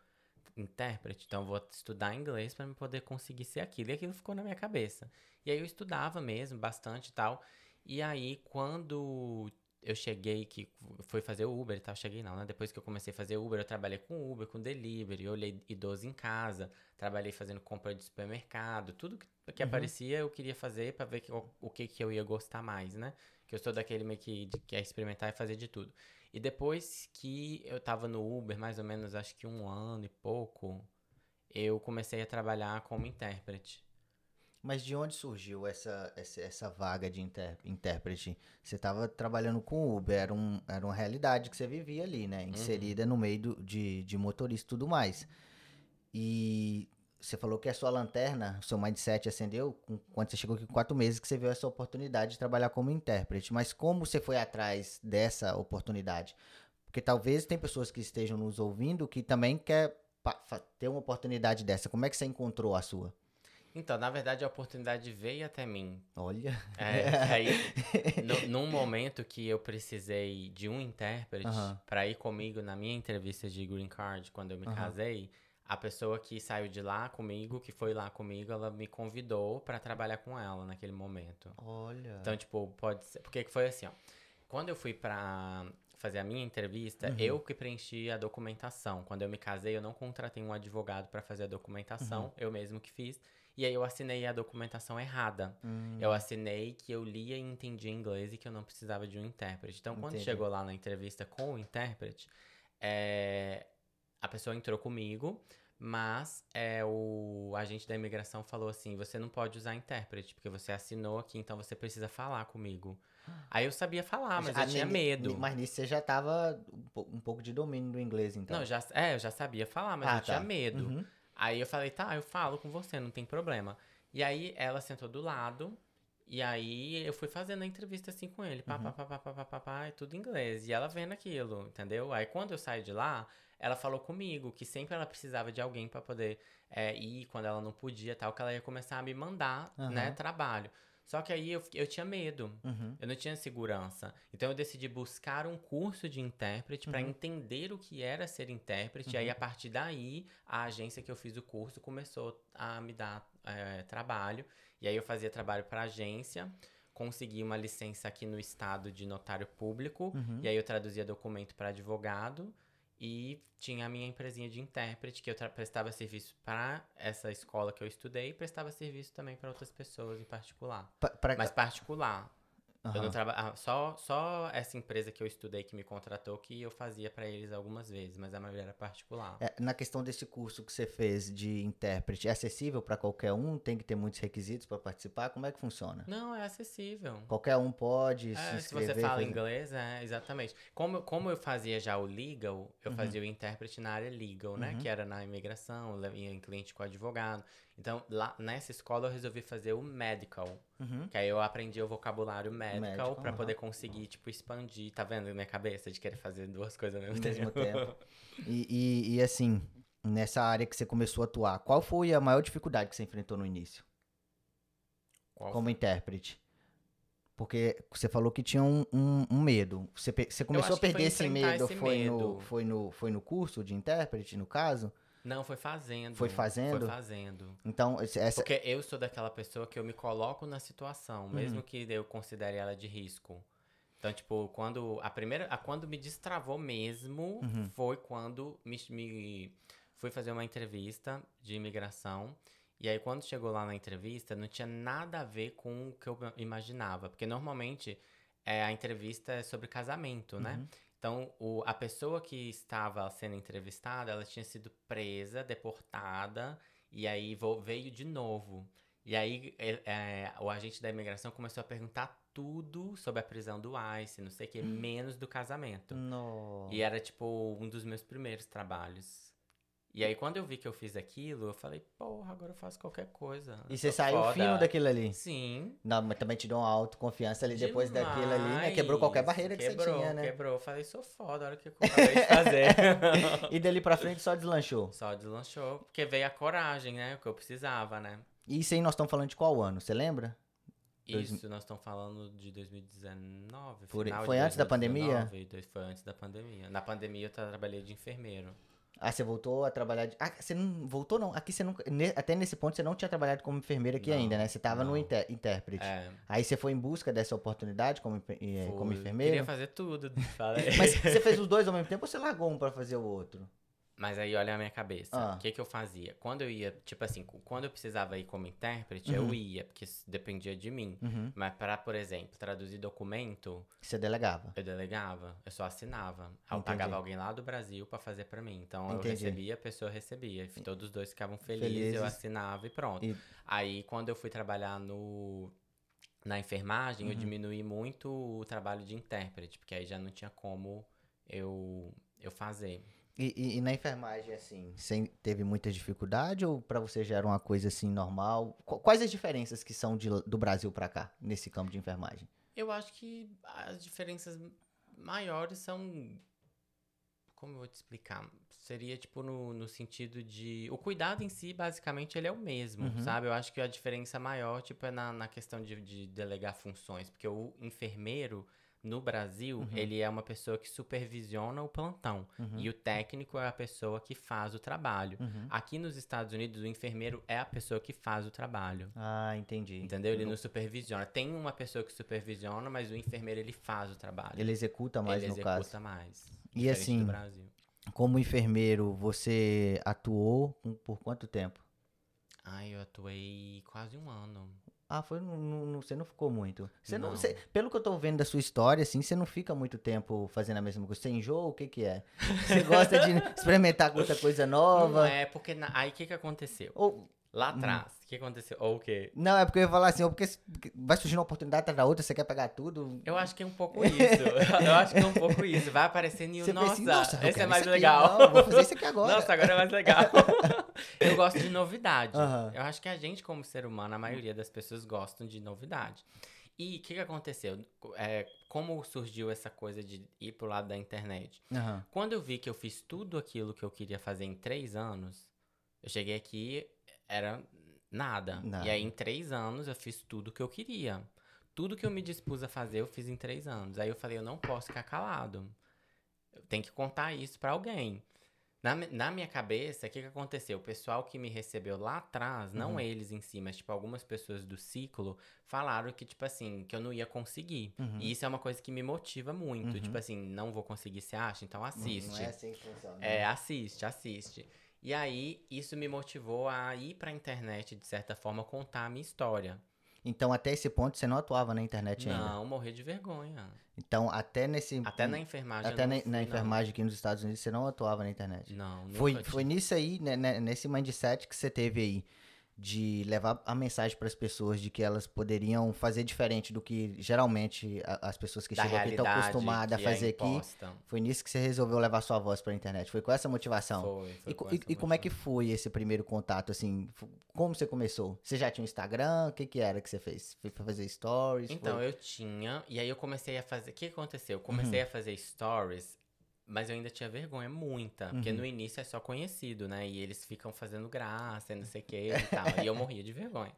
Intérprete. Então, vou estudar inglês para poder conseguir ser aquilo. E aquilo ficou na minha cabeça. E aí, eu estudava mesmo, bastante e tal. E aí, quando eu cheguei, que foi fazer o Uber e tal, cheguei não, né? Depois que eu comecei a fazer Uber, eu trabalhei com Uber, com delivery, eu olhei idoso em casa, trabalhei fazendo compra de supermercado, tudo que, que Uhum. aparecia eu queria fazer pra ver que, o, o que que eu ia gostar mais, né? Que eu sou daquele meio que de- quer experimentar e fazer de tudo. E depois que eu tava no Uber, mais ou menos, acho que um ano e pouco, eu comecei a trabalhar como intérprete. Mas de onde surgiu essa, essa, essa vaga de inter, intérprete? Você estava trabalhando com Uber, era, um, era uma realidade que você vivia ali, né? Inserida uhum. no meio do, de, de motorista e tudo mais. E você falou que a sua lanterna, o seu mindset acendeu quando você chegou aqui com quatro meses que você viu essa oportunidade de trabalhar como intérprete. Mas como você foi atrás dessa oportunidade? Porque talvez tem pessoas que estejam nos ouvindo que também quer ter uma oportunidade dessa. Como é que você encontrou a sua? Então, na verdade, a oportunidade veio até mim. Olha. É, aí, no, num momento que eu precisei de um intérprete para ir comigo na minha entrevista de green card, quando eu me casei, a pessoa que saiu de lá comigo, que foi lá comigo, ela me convidou para trabalhar com ela naquele momento. Olha. Então, tipo, pode ser. Porque foi assim, ó. Quando eu fui pra fazer a minha entrevista, uhum. eu que preenchi a documentação. Quando eu me casei, eu não contratei um advogado para fazer a documentação, uhum. eu mesmo que fiz. E aí eu assinei a documentação errada. Hum. Eu assinei que eu lia e entendia inglês e que eu não precisava de um intérprete. Então, quando Entendi. chegou lá na entrevista com o intérprete, é, a pessoa entrou comigo, mas é, o agente da imigração falou assim: você não pode usar intérprete, porque você assinou aqui, então você precisa falar comigo. Aí eu sabia falar, mas eu tinha medo. Mas nisso você já tava um pouco de domínio do inglês, então. Não, já, é, eu já sabia falar, mas ah, eu tá. tinha medo. Uhum. Aí eu falei, tá, eu falo com você, não tem problema. E aí ela sentou do lado, e aí eu fui fazendo a entrevista assim com ele, pá, uhum. pá, pá, pá, pá, pá, pá, pá, tudo em inglês. E ela vendo aquilo, entendeu? Aí quando eu saí de lá, ela falou comigo que sempre ela precisava de alguém para poder é, ir quando ela não podia, tal, que ela ia começar a me mandar, uhum. né, trabalho. Só que aí eu, eu tinha medo, uhum. eu não tinha segurança. Então eu decidi buscar um curso de intérprete uhum. para entender o que era ser intérprete. Uhum. E aí, a partir daí, a agência que eu fiz o curso começou a me dar é, trabalho. E aí eu fazia trabalho para agência, consegui uma licença aqui no estado de notário público. Uhum. E aí eu traduzia documento para advogado. E tinha a minha empresinha de intérprete, que eu prestava serviço para essa escola que eu estudei e prestava serviço também para outras pessoas em particular. Pra, pra... Mas particular. Uhum. Eu não traba... Ah, só, só essa empresa que eu estudei que me contratou que eu fazia para eles algumas vezes, mas a maioria era particular. É, na questão desse curso que você fez de intérprete, é acessível para qualquer um? Tem que ter muitos requisitos para participar? Como é que funciona? Não, é acessível. Qualquer um pode é, se inscrever. Se você fala fazer... inglês, é, exatamente. Como, como eu fazia já o legal, eu uhum. fazia o intérprete na área legal, né? Uhum. Que era na imigração, ia em cliente com advogado. Então, lá nessa escola eu resolvi fazer o medical. Uhum. Que aí eu aprendi o vocabulário medical para uhum. poder conseguir, tipo, expandir. Tá vendo minha cabeça de querer fazer duas coisas ao mesmo, mesmo tempo? tempo. E, e, e, assim, nessa área que você começou a atuar, qual foi a maior dificuldade que você enfrentou no início? Qual como foi? intérprete? Porque você falou que tinha um, um, um medo. Você, você começou a perder esse medo, esse foi, medo. No, foi, no, foi no curso de intérprete, no caso? Não, foi fazendo. Foi fazendo? Foi fazendo. Então, essa... Porque eu sou daquela pessoa que eu me coloco na situação, uhum. mesmo que eu considere ela de risco. Então, tipo, quando a primeira, a quando me destravou mesmo uhum. foi quando me, me fui fazer uma entrevista de imigração. E aí, quando chegou lá na entrevista, não tinha nada a ver com o que eu imaginava. Porque normalmente é, a entrevista é sobre casamento, né? uhum. Então, o, a pessoa que estava sendo entrevistada, ela tinha sido presa, deportada, e aí veio de novo. E aí é, é, o agente da imigração começou a perguntar tudo sobre a prisão do ICE, não sei o que, hum. menos do casamento. No. E era, tipo, um dos meus primeiros trabalhos. E aí, quando eu vi que eu fiz aquilo, eu falei, porra, agora eu faço qualquer coisa. E você saiu foda. fino daquilo ali? Sim. Não, mas também te deu uma autoconfiança ali Demais. depois daquilo ali, né? Quebrou qualquer barreira que quebrou, você tinha, né? Quebrou, Eu falei, sou foda, a hora que eu acabei de fazer. e dali pra frente só deslanchou? Só deslanchou, porque veio a coragem, né? O que eu precisava, né? E isso aí nós estamos falando de qual ano, você lembra? Isso, Dois... nós estamos falando de 2019. Por... Foi antes 2019, da pandemia? Foi antes da pandemia. Na pandemia eu trabalhei de enfermeiro. Ah, você voltou a trabalhar. De... Ah, você não voltou, não. Aqui você nunca. Até nesse ponto você não tinha trabalhado como enfermeira aqui não, ainda, né? Você tava não. no inter... intérprete. É. Aí você foi em busca dessa oportunidade como, eh, como enfermeira? Queria fazer tudo. Mas você fez os dois ao mesmo tempo ou você largou um pra fazer o outro? Mas aí olha a minha cabeça. Ah. O que que eu fazia? Quando eu ia, tipo assim, quando eu precisava ir como intérprete, Uhum. eu ia, porque dependia de mim. Uhum. Mas para, por exemplo, traduzir documento, Você delegava. eu delegava, eu só assinava. Aí Eu Entendi. pagava alguém lá do Brasil pra fazer pra mim. Então eu Entendi. recebia, a pessoa recebia. Todos os dois ficavam felizes, Felizes. eu assinava e pronto. E- Aí quando eu fui trabalhar no na enfermagem, Uhum. eu diminui muito o trabalho de intérprete, porque aí já não tinha como eu eu fazer. E, e- e na enfermagem, assim, sem, teve muita dificuldade ou pra você já era uma coisa assim normal? Qu- Quais as diferenças que são de do Brasil pra cá, nesse campo de enfermagem? Eu acho que as diferenças maiores são. Como eu vou te explicar? Seria, tipo, no, no sentido de. O cuidado em si, basicamente, ele é o mesmo, Uhum. sabe? Eu acho que a diferença maior, tipo, é na, na questão de, de delegar funções. Porque o enfermeiro, no Brasil, Uhum. ele é uma pessoa que supervisiona o plantão. Uhum. E o técnico é a pessoa que faz o trabalho. Uhum. Aqui nos Estados Unidos, o enfermeiro é a pessoa que faz o trabalho. Ah, entendi. Entendeu? Ele não supervisiona. Tem uma pessoa que supervisiona, mas o enfermeiro ele faz o trabalho. Ele executa mais ele no executa caso. mais. E assim. Como enfermeiro, você atuou por quanto tempo? Ai, eu atuei quase um ano. Ah, foi você não ficou muito. Você não, Não. você- pelo que eu tô vendo da sua história, assim, você não fica muito tempo fazendo a mesma coisa. Você enjoa, o que que é? Você gosta de experimentar outra coisa Não nova? é, porque na- aí o que que aconteceu? Ou, Lá atrás, o que aconteceu? Ou o quê? não, é porque eu ia falar assim, ou porque vai surgindo uma oportunidade atrás da outra, você quer pegar tudo. Eu acho que é um pouco isso. eu acho que é um pouco isso. Vai aparecendo e eu, pensa nossa, assim, nossa, esse é mais isso aqui. legal. Não, vou fazer isso aqui agora. Nossa, agora é mais legal. Eu gosto de novidade. Aham. Eu acho que a gente, como ser humano, a maioria das pessoas gostam de novidade. E o que, que aconteceu? É, como surgiu essa coisa de ir pro lado da internet? Aham. Quando eu vi que eu fiz tudo aquilo que eu queria fazer em três anos, eu cheguei aqui, era nada. Nada. E aí, em três anos, eu fiz tudo que eu queria. Tudo que eu me dispus a fazer, eu fiz em três anos. Aí eu falei, eu não posso ficar calado. Eu tenho que contar isso pra alguém. Na, na minha cabeça, o que, que aconteceu? O pessoal que me recebeu lá atrás, não Uhum. eles em si, mas, tipo, algumas pessoas do ciclo falaram que, tipo assim, que eu não ia conseguir. Uhum. E isso é uma coisa que me motiva muito. Uhum. Tipo assim, não vou conseguir, você acha? Então assiste. Não é assim que funciona. É, assiste, assiste. E aí, isso me motivou a ir pra internet, de certa forma, contar a minha história. Então, até esse ponto, você não atuava na internet ainda. Não, morrer de vergonha. Então, até nesse. Até na enfermagem. Até não na, fui, na não. enfermagem aqui nos Estados Unidos, você não atuava na internet. Não, Foi, foi nisso aí, né, né, nesse mindset que você teve aí, de levar a mensagem para as pessoas de que elas poderiam fazer diferente do que geralmente a- as pessoas que da chegam aqui estão acostumadas a é fazer aqui. imposta. Foi nisso que você resolveu levar sua voz para a internet. Foi com essa motivação. Foi, foi E, co- com e- essa e como é que foi esse primeiro contato, assim? Como você começou? Você já tinha um Instagram? O que que era que você fez? Foi pra fazer stories? Então, Foi- eu tinha, e aí eu comecei a fazer. O que aconteceu? Eu comecei Uhum. a fazer stories, mas eu ainda tinha vergonha, muita. Porque Uhum. no início é só conhecido, né? E eles ficam fazendo graça, e não sei o que e tal. e eu morria de vergonha.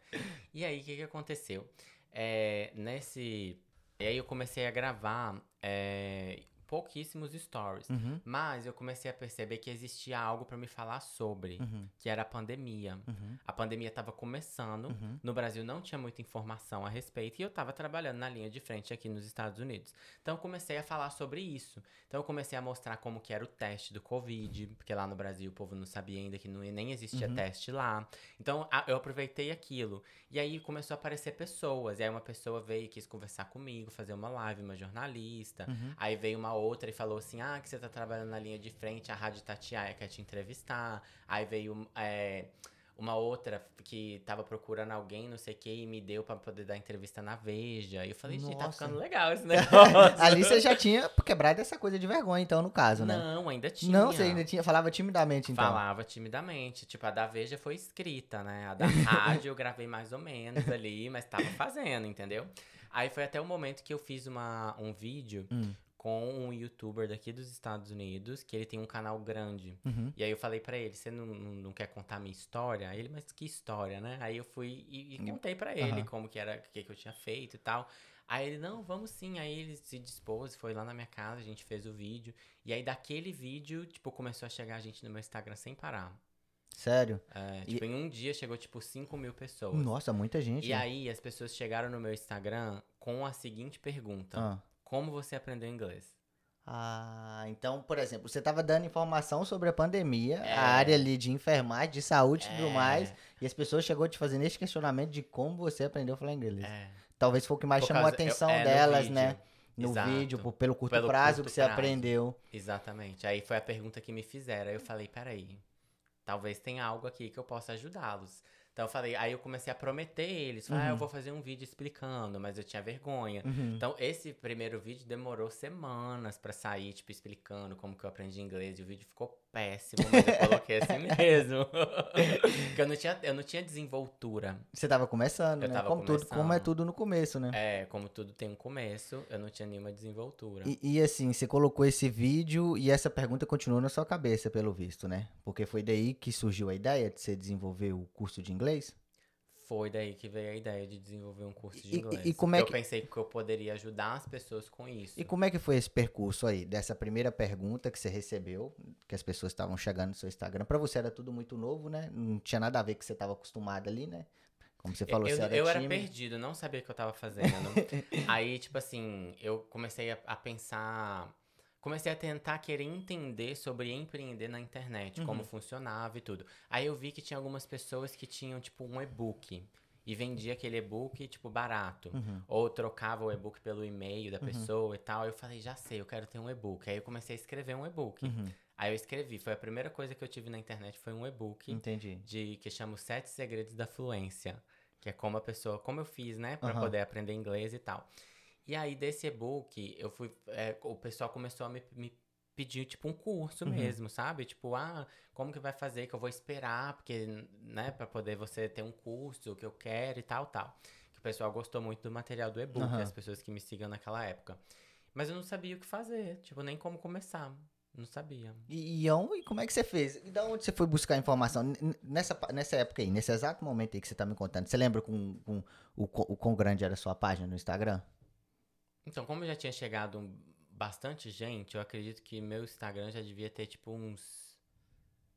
E aí, o que, que aconteceu? É, nesse. E aí eu comecei a gravar é, pouquíssimos stories. Uhum, Mas eu comecei a perceber que existia algo pra me falar sobre, uhum, que era a pandemia. uhum, A pandemia tava começando. uhum. No Brasil não tinha muita informação a respeito e eu estava trabalhando na linha de frente aqui nos Estados Unidos. Então eu comecei a falar sobre isso. Então eu comecei a mostrar como que era o teste do Covid, porque lá no Brasil o povo não sabia ainda que não, nem existia Uhum. teste lá. Então a- eu aproveitei aquilo. E aí começou a aparecer pessoas. E aí uma pessoa veio e quis conversar comigo, fazer uma live, uma jornalista. Uhum. Aí veio uma outra e falou assim: Ah, que você tá trabalhando na linha de frente, a Rádio Tatiaia quer te entrevistar. Aí veio é, uma outra que tava procurando alguém, não sei o que, e me deu pra poder dar entrevista na Veja. E eu falei, gente, tá ficando legal esse negócio. Ali você já tinha quebrado essa coisa de vergonha, então, no caso, né? Não, ainda tinha. Não, você ainda tinha, falava timidamente, então. Falava timidamente. Tipo, a da Veja foi escrita, né? A da rádio eu gravei mais ou menos ali, mas tava fazendo, entendeu? Aí foi até o momento que eu fiz uma, um vídeo Hum, com um youtuber daqui dos Estados Unidos, que ele tem um canal grande. uhum. E aí eu falei pra ele, você não, não, quer contar a minha história? Aí ele, mas que história, né? Aí eu fui e, e contei pra ele Aham. como que era, o que, que eu tinha feito e tal. Aí ele, não, vamos sim. Aí ele se dispôs, foi lá na minha casa, a gente fez o vídeo. E aí daquele vídeo, tipo, começou a chegar gente no meu Instagram sem parar. Sério? É, E- tipo, em um dia chegou, tipo, 5 mil pessoas. Nossa, muita gente. E aí as pessoas chegaram no meu Instagram com a seguinte pergunta. Ah. Como você aprendeu inglês? Ah, então, por exemplo, você estava dando informação sobre a pandemia, É. a área ali de enfermagem, de saúde e tudo É. mais, e as pessoas chegou te fazendo esse questionamento de como você aprendeu a falar inglês. É. Talvez foi o que mais Por chamou a causa- eu- atenção é, no delas, né? No Exato. vídeo, por- pelo curto Pelo prazo curto que você prazo. aprendeu. Exatamente. Aí foi a pergunta que me fizeram. Aí eu falei, peraí, talvez tenha algo aqui que eu possa ajudá-los. Então eu falei, aí eu comecei a prometer eles. Falei, ah, eu Uhum. vou fazer um vídeo explicando, mas eu tinha vergonha. Uhum. Então, esse primeiro vídeo demorou semanas pra sair, tipo, explicando como que eu aprendi inglês. E o vídeo ficou péssimo, mas eu coloquei assim mesmo. Porque eu não tinha, eu não tinha desenvoltura. Você tava começando, Eu né? tava como, tudo, como é começando. tudo no começo, né? É, como tudo tem um começo, eu não tinha nenhuma desenvoltura. E, e, assim, você colocou esse vídeo e essa pergunta continuou na sua cabeça, pelo visto, né? Porque foi daí que surgiu a ideia de você desenvolver o curso de inglês? Foi daí que veio a ideia de desenvolver um curso de E- e- inglês. e como é eu que- pensei que eu poderia ajudar as pessoas com isso. E como é que foi esse percurso aí, dessa primeira pergunta que você recebeu, que as pessoas estavam chegando no seu Instagram? Pra você era tudo muito novo, né? Não tinha nada a ver com o que você tava acostumado ali, né? Como você falou, eu, você era eu era tímido. perdido, não sabia o que eu tava fazendo. Aí, tipo assim, eu comecei a, a pensar. Comecei a tentar querer entender sobre empreender na internet, Uhum. como funcionava e tudo. Aí eu vi que tinha algumas pessoas que tinham, tipo, um e-book. E vendia aquele e-book, tipo, barato. Uhum. Ou trocava o e-book pelo e-mail da pessoa e tal. Eu falei, já sei, eu quero ter um e-book. Aí eu comecei a escrever um e-book. Uhum. Aí eu escrevi. Foi a primeira coisa que eu tive na internet, foi um e-book Entendi. de que chama os sete segredos da fluência, que é como a pessoa, como eu fiz, né, Pra Aham. poder aprender inglês e tal. E aí desse e-book, eu fui, é, o pessoal começou a me, me pedir tipo um curso Uhum. mesmo, sabe? Tipo, ah, como que vai fazer que eu vou esperar, porque, né, Pra poder você ter um curso que eu quero e tal, tal. Que o pessoal gostou muito do material do e-book, Aham. as pessoas que me sigam naquela época. Mas eu não sabia o que fazer, tipo, nem como começar. Não sabia. E, e, e como é que você fez? E da onde você foi buscar informação? N- n- Nessa, nessa época aí, nesse exato momento aí que você tá me contando, você lembra com, com o, o quão grande era a sua página no Instagram? Então, como já tinha chegado bastante gente, eu acredito que meu Instagram já devia ter tipo uns.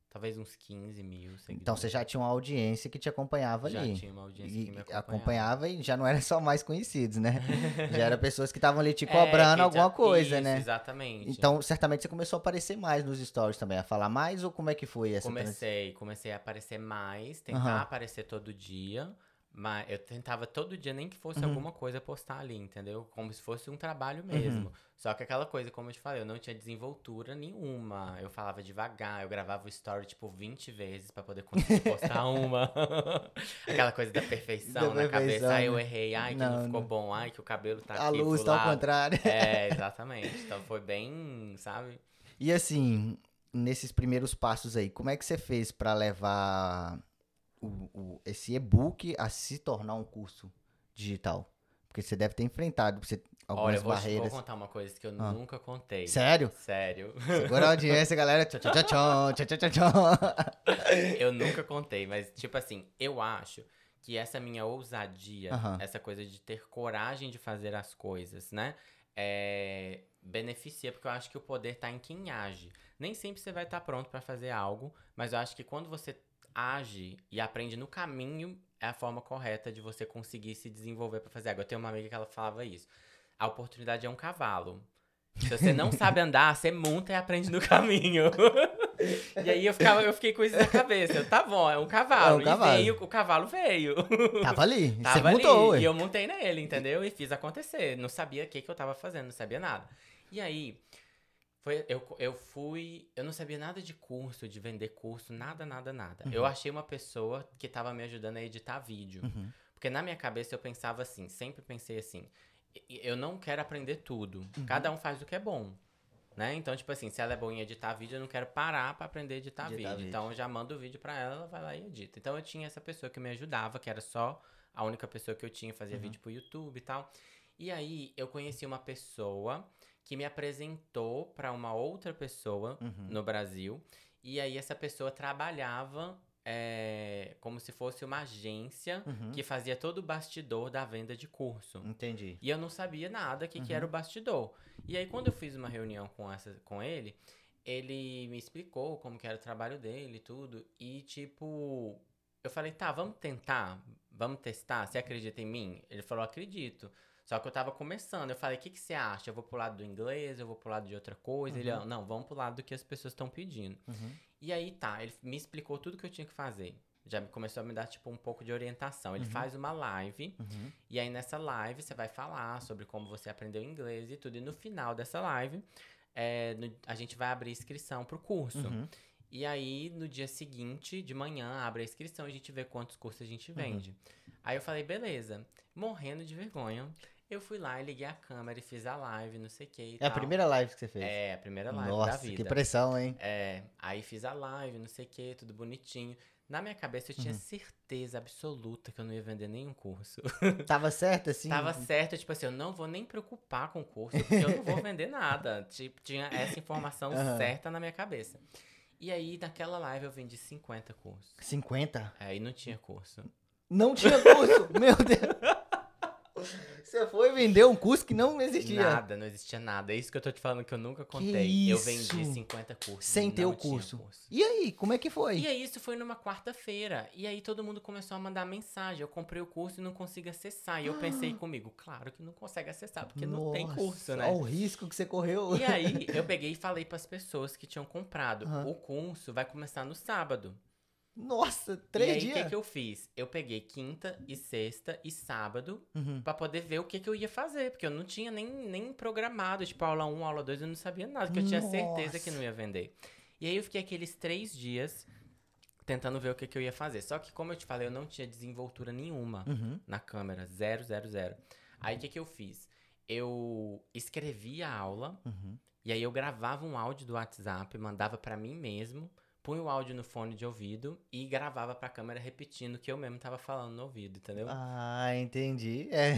Talvez uns 15 mil seguidores. Então você já tinha uma audiência que te acompanhava já ali. tinha uma audiência E que me acompanhava. acompanhava e já não era só mais conhecidos, né? já era pessoas que estavam ali te É, cobrando que alguma já- coisa, Isso, né? Exatamente. Então, certamente você começou a aparecer mais nos stories também, a falar mais ou como é que foi essa trans- comecei, comecei a aparecer mais, tentar Aham. aparecer todo dia. Mas eu tentava todo dia, nem que fosse Uhum. alguma coisa postar ali, entendeu? Como se fosse um trabalho mesmo. Só que aquela coisa, como eu te falei, eu não tinha desenvoltura nenhuma. Eu falava devagar, eu gravava o story tipo 20 vezes pra poder conseguir postar uma. aquela coisa da perfeição Da na cabeça. perfeição, Ai, eu né? errei, ai, que Não, não, ficou não. bom, ai, que o cabelo tá A aqui. luz tá ao contrário. É, exatamente. Então foi bem, sabe? E assim, nesses primeiros passos aí, como é que você fez pra levar o, o- esse e-book a se tornar um curso digital? Porque você deve ter enfrentado você, algumas Olha, eu vou, barreiras. vou contar uma coisa que eu Ah. nunca contei. Sério? Sério. Segura a audiência, galera. Tchau, tchau, tchau, tchau, tchau, tchau, tchau, eu nunca contei, mas tipo assim, eu acho que essa minha ousadia, Aham. essa coisa de ter coragem de fazer as coisas, né? É, beneficia, porque eu acho que o poder tá em quem age. Nem sempre você vai estar pronto pra fazer algo, mas eu acho que quando você age e aprende no caminho, é a forma correta de você conseguir se desenvolver pra fazer algo. Eu tenho uma amiga que ela falava isso. A oportunidade é um cavalo. Se você não sabe andar, você monta e aprende no caminho. e aí eu, ficava, eu fiquei com isso na cabeça. Eu, tá bom, é um cavalo. É um cavalo. E veio, o cavalo veio. Tava ali. você Tava ali, mudou, ué. e eu montei nele, entendeu? E fiz acontecer. Não sabia o que, que eu tava fazendo, não sabia nada. E aí, foi, eu, eu fui. Eu não sabia nada de curso, de vender curso, nada, nada, nada. Eu achei uma pessoa que tava me ajudando a editar vídeo. Uhum. Porque na minha cabeça eu pensava assim, sempre pensei assim, "E- eu não quero aprender tudo. Uhum. Cada um faz o que é bom. Né? Então, tipo assim, se ela é boa em editar vídeo, eu não quero parar pra aprender a editar, Editar vídeo. vídeo. Então, eu já mando o vídeo pra ela, ela vai lá e edita. Então, eu tinha essa pessoa que me ajudava, que era só a única pessoa que eu tinha, fazia Uhum. vídeo pro YouTube e tal. E aí, eu conheci uma pessoa que me apresentou pra uma outra pessoa Uhum. no Brasil. E aí, essa pessoa trabalhava é, como se fosse uma agência Uhum. que fazia todo o bastidor da venda de curso. Entendi. E eu não sabia nada que, que Uhum. era o bastidor. E aí, quando eu fiz uma reunião com, essa, com ele, ele me explicou como que era o trabalho dele e tudo. E, tipo, eu falei, tá, vamos tentar, vamos testar, você acredita em mim? Ele falou, acredito. Só que eu tava começando. Eu falei, o que, que você acha? Eu vou pro lado do inglês, eu vou pro lado de outra coisa? Uhum. Ele, não, vamos pro lado do que as pessoas estão pedindo. Uhum. E aí tá, ele me explicou tudo que eu tinha que fazer. Já começou a me dar, tipo, um pouco de orientação. Ele uhum. faz uma live, uhum. e aí nessa live você vai falar sobre como você aprendeu inglês e tudo. E no final dessa live, é, no, a gente vai abrir inscrição pro curso. Uhum. E aí, no dia seguinte, de manhã, abre a inscrição e a gente vê quantos cursos a gente uhum. vende. Aí eu falei, beleza. Morrendo de vergonha. Eu fui lá e liguei a câmera e fiz a live, não sei o que. É tal. a primeira live que você fez? É, a primeira live Nossa, da vida. que pressão, hein? É, aí fiz a live, não sei o que, tudo bonitinho. Na minha cabeça eu tinha uhum. certeza absoluta que eu não ia vender nenhum curso. Tava certo, assim? Tava certo, tipo assim, eu não vou nem preocupar com o curso, porque eu não vou vender nada. Tipo, tinha essa informação uhum. certa na minha cabeça. E aí, naquela live, eu vendi 50 cursos. 50? É, e não tinha curso. Não tinha curso? Meu Deus! Você foi vender um curso que não existia. Nada, não existia nada. É isso que eu tô te falando que eu nunca contei. Eu vendi 50 cursos. Sem ter o curso. curso. E aí, como é que foi? E aí, isso foi numa quarta-feira. E aí, todo mundo começou a mandar mensagem. Eu comprei o curso e não consigo acessar. E eu pensei comigo, claro que não consegue acessar, porque Nossa, não tem curso, né? Olha o risco que você correu. E aí, eu peguei e falei para as pessoas que tinham comprado: uhum. o curso vai começar no sábado. Nossa, três e aí, dias. o que, que eu fiz? Eu peguei quinta e sexta e sábado uhum. para poder ver o que, que eu ia fazer. Porque eu não tinha nem, nem programado. Tipo, aula 1, aula 2, eu não sabia nada. Porque eu tinha certeza que não ia vender. E aí eu fiquei aqueles três dias tentando ver o que, que eu ia fazer. Só que, como eu te falei, eu não tinha desenvoltura nenhuma uhum. na câmera. Zero, zero, zero. Aí o que, que eu fiz? Eu escrevi a aula. Uhum. E aí eu gravava um áudio do WhatsApp, mandava para mim mesmo punha o áudio no fone de ouvido e gravava pra câmera repetindo o que eu mesmo tava falando no ouvido, entendeu? Ah, entendi. É.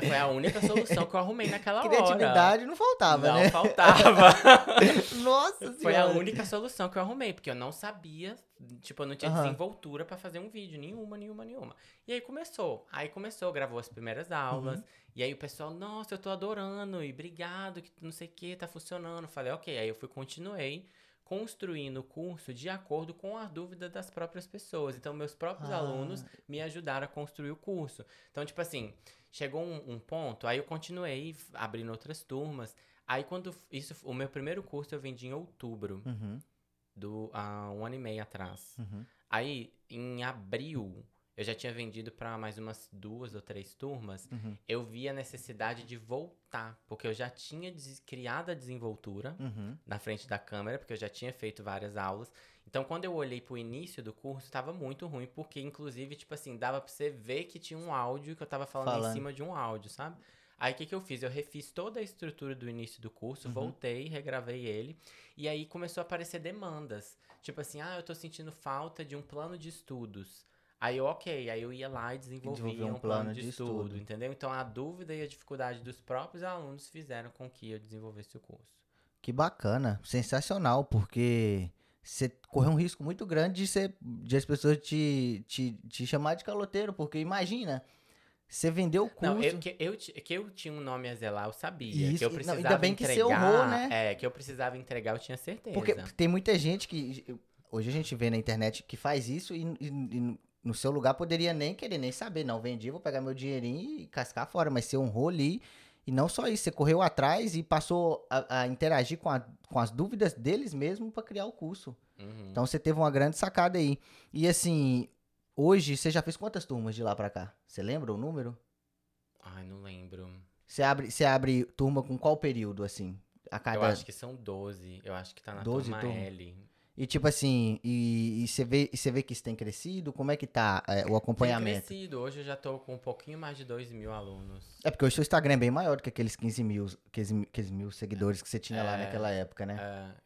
Foi a única solução que eu arrumei naquela Criatividade hora. Criatividade não faltava, não né? Não faltava. Nossa senhora. Foi a única solução que eu arrumei, porque eu não sabia, tipo, eu não tinha uhum. desenvoltura para fazer um vídeo, nenhuma, nenhuma, nenhuma. E aí começou. Aí começou, gravou as primeiras aulas. Uhum. E aí o pessoal, nossa, eu tô adorando, e obrigado, que não sei o que, tá funcionando. Falei, ok. Aí eu fui, continuei construindo o curso de acordo com a dúvida das próprias pessoas. Então, meus próprios ah. alunos me ajudaram a construir o curso. Então, tipo assim, chegou um, um, ponto, aí eu continuei abrindo outras turmas. Aí, quando isso, o meu primeiro curso eu vendi em outubro, uhum. do há um ano e meio atrás. Uhum. Aí, em abril, eu já tinha vendido para mais umas duas ou três turmas, uhum. eu vi a necessidade de voltar, porque eu já tinha criado a desenvoltura uhum. na frente da câmera, porque eu já tinha feito várias aulas. Então, quando eu olhei pro início do curso, estava muito ruim, porque inclusive, tipo assim, dava para você ver que tinha um áudio que eu estava falando, falando, em cima de um áudio, sabe? Aí o que, que eu fiz? Eu refiz toda a estrutura do início do curso, uhum. voltei, regravei ele, e aí começou a aparecer demandas. Tipo assim, ah, eu tô sentindo falta de um plano de estudos. Aí, ok, aí eu ia lá e desenvolvia um, um, plano, de, de estudo, estudo, entendeu? Então, a dúvida e a dificuldade dos próprios alunos fizeram com que eu desenvolvesse o curso. Que bacana, sensacional, porque você correu um risco muito grande de, ser, de as pessoas te, te, te chamar de caloteiro, porque imagina, você vendeu o curso. Não, eu, que, eu, que eu tinha um nome a zelar, eu sabia. Isso, que eu precisava não, ainda bem entregar. Que você honrou, né? É, que eu precisava entregar, eu tinha certeza. Porque tem muita gente que. Hoje a gente vê na internet que faz isso e, e, e no seu lugar poderia nem querer nem saber, não, vendi, vou pegar meu dinheirinho e cascar fora, mas você honrou ali, e não só isso, você correu atrás e passou a, a interagir com, a, com as dúvidas deles mesmo para criar o curso. Uhum. Então você teve uma grande sacada aí. E assim, hoje você já fez quantas turmas de lá para cá? Você lembra o número? Ai, não lembro. Você abre, você abre turma com qual período, assim? A cada... Eu acho que são 12. Eu acho que tá na 12 turma, turma L. E tipo assim, e, você vê, e vê que isso tem crescido? Como é que tá é, o acompanhamento? Tem crescido. Hoje eu já tô com um pouquinho mais de 2 mil alunos. É porque hoje o Instagram é bem maior do que aqueles 15 mil, 15, 15 mil seguidores que você tinha é, lá naquela época, né?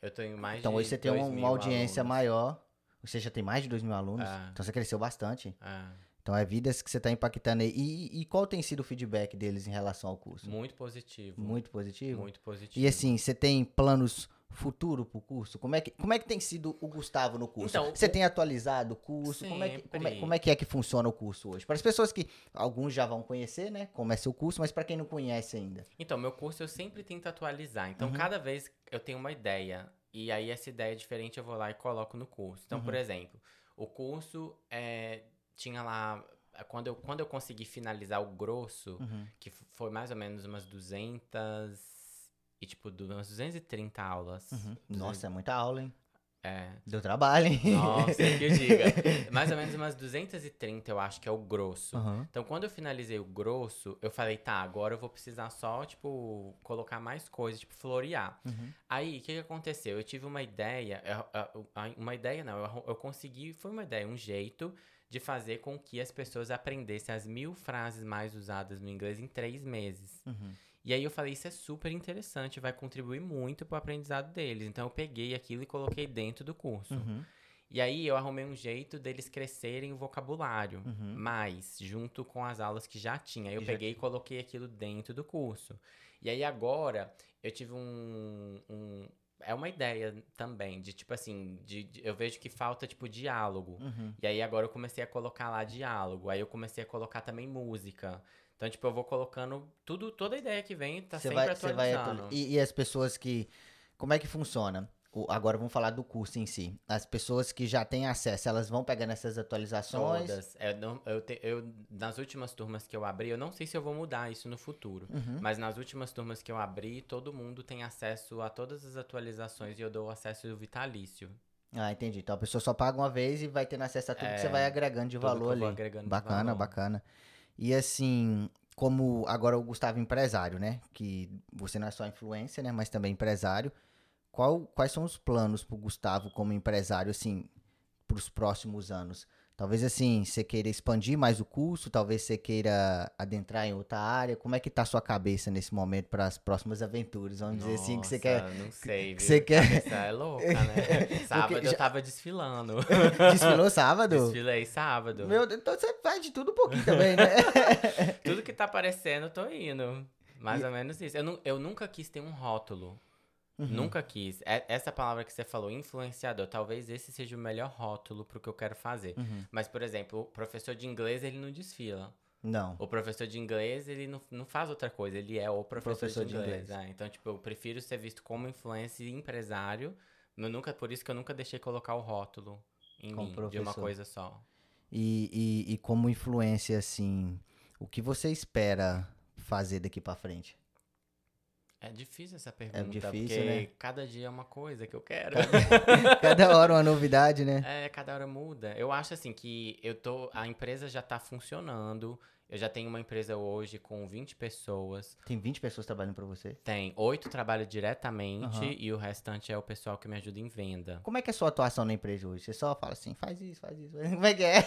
É, eu tenho mais então, de Então hoje você tem uma, uma audiência alunos. maior. Você já tem mais de 2 mil alunos. É. Então você cresceu bastante. É. Então é vidas que você está impactando aí. E, e, qual tem sido o feedback deles em relação ao curso? Muito positivo. Muito positivo? Muito positivo. E assim, você tem planos futuro pro curso? Como é que, como é que tem sido o Gustavo no curso? Então, Você o... tem atualizado o curso? Como é, que, como, é, como é, que é que funciona o curso hoje? Para as pessoas que alguns já vão conhecer, né? Como é seu curso, mas para quem não conhece ainda. Então, meu curso eu sempre tento atualizar. Então, uhum. cada vez eu tenho uma ideia e aí essa ideia diferente eu vou lá e coloco no curso. Então, uhum. por exemplo, o curso é, tinha lá quando eu, quando eu consegui finalizar o grosso, uhum. que foi mais ou menos umas 200 e tipo, umas 230 aulas. Uhum. Nossa, é muita aula, hein? É. Deu trabalho, hein? Nossa, que eu diga. Mais ou menos umas 230, eu acho que é o grosso. Uhum. Então, quando eu finalizei o grosso, eu falei, tá, agora eu vou precisar só, tipo, colocar mais coisas, tipo, florear. Uhum. Aí, o que, que aconteceu? Eu tive uma ideia, uma ideia não, eu, eu consegui, foi uma ideia, um jeito de fazer com que as pessoas aprendessem as mil frases mais usadas no inglês em três meses. Uhum. E aí eu falei, isso é super interessante, vai contribuir muito para o aprendizado deles. Então eu peguei aquilo e coloquei dentro do curso. Uhum. E aí eu arrumei um jeito deles crescerem o vocabulário, uhum. mais junto com as aulas que já tinha. Aí eu e peguei e coloquei aquilo dentro do curso. E aí agora eu tive um, um é uma ideia também, de tipo assim, de, de, eu vejo que falta, tipo, diálogo. Uhum. E aí agora eu comecei a colocar lá diálogo. Aí eu comecei a colocar também música. Então, tipo, eu vou colocando tudo, toda ideia que vem, tá cê sempre vai, atualizando. Vai, e, e, as pessoas que. Como é que funciona? O, agora vamos falar do curso em si. As pessoas que já têm acesso, elas vão pegando essas atualizações? Todas. Eu, não, eu, te, eu, nas últimas turmas que eu abri, eu não sei se eu vou mudar isso no futuro, uhum. mas nas últimas turmas que eu abri, todo mundo tem acesso a todas as atualizações e eu dou acesso vitalício. Ah, entendi. Então a pessoa só paga uma vez e vai tendo acesso a tudo é, que você vai agregando de valor ali. Agregando bacana, valor. bacana. E assim, como agora o Gustavo empresário, né? Que você não é só influência, né? Mas também empresário. Qual, quais são os planos pro Gustavo como empresário, assim, para os próximos anos? Talvez assim, você queira expandir mais o curso, talvez você queira adentrar em outra área. Como é que tá a sua cabeça nesse momento para as próximas aventuras? Vamos Nossa, dizer assim que você quer. Não sei, viu? Você quer. É louca, né? sábado eu tava desfilando. Desfilou sábado? Desfilei sábado. Meu Deus, então você faz de tudo um pouquinho também, né? tudo que tá aparecendo, eu tô indo. Mais e... ou menos isso. Eu, eu nunca quis ter um rótulo. Uhum. Nunca quis. É, essa palavra que você falou, influenciador, talvez esse seja o melhor rótulo pro que eu quero fazer. Uhum. Mas, por exemplo, o professor de inglês, ele não desfila. Não. O professor de inglês, ele não, não faz outra coisa, ele é o professor, professor de inglês. De inglês. É, então, tipo, eu prefiro ser visto como influência e empresário. Eu nunca, por isso que eu nunca deixei colocar o rótulo em como mim, professor. de uma coisa só. E, e, e como influência, assim, o que você espera fazer daqui para frente? É difícil essa é pergunta, é difícil, porque né? cada dia é uma coisa que eu quero. Cada, cada, hora uma novidade, né? É, cada hora muda. Eu acho assim que eu tô, a empresa já tá funcionando, eu já tenho uma empresa hoje com 20 pessoas. Tem 20 pessoas trabalhando para você? Tem. Oito trabalham diretamente uhum. e o restante é o pessoal que me ajuda em venda. Como é que é a sua atuação na empresa hoje? Você só fala assim, faz isso, faz isso. Como é que é?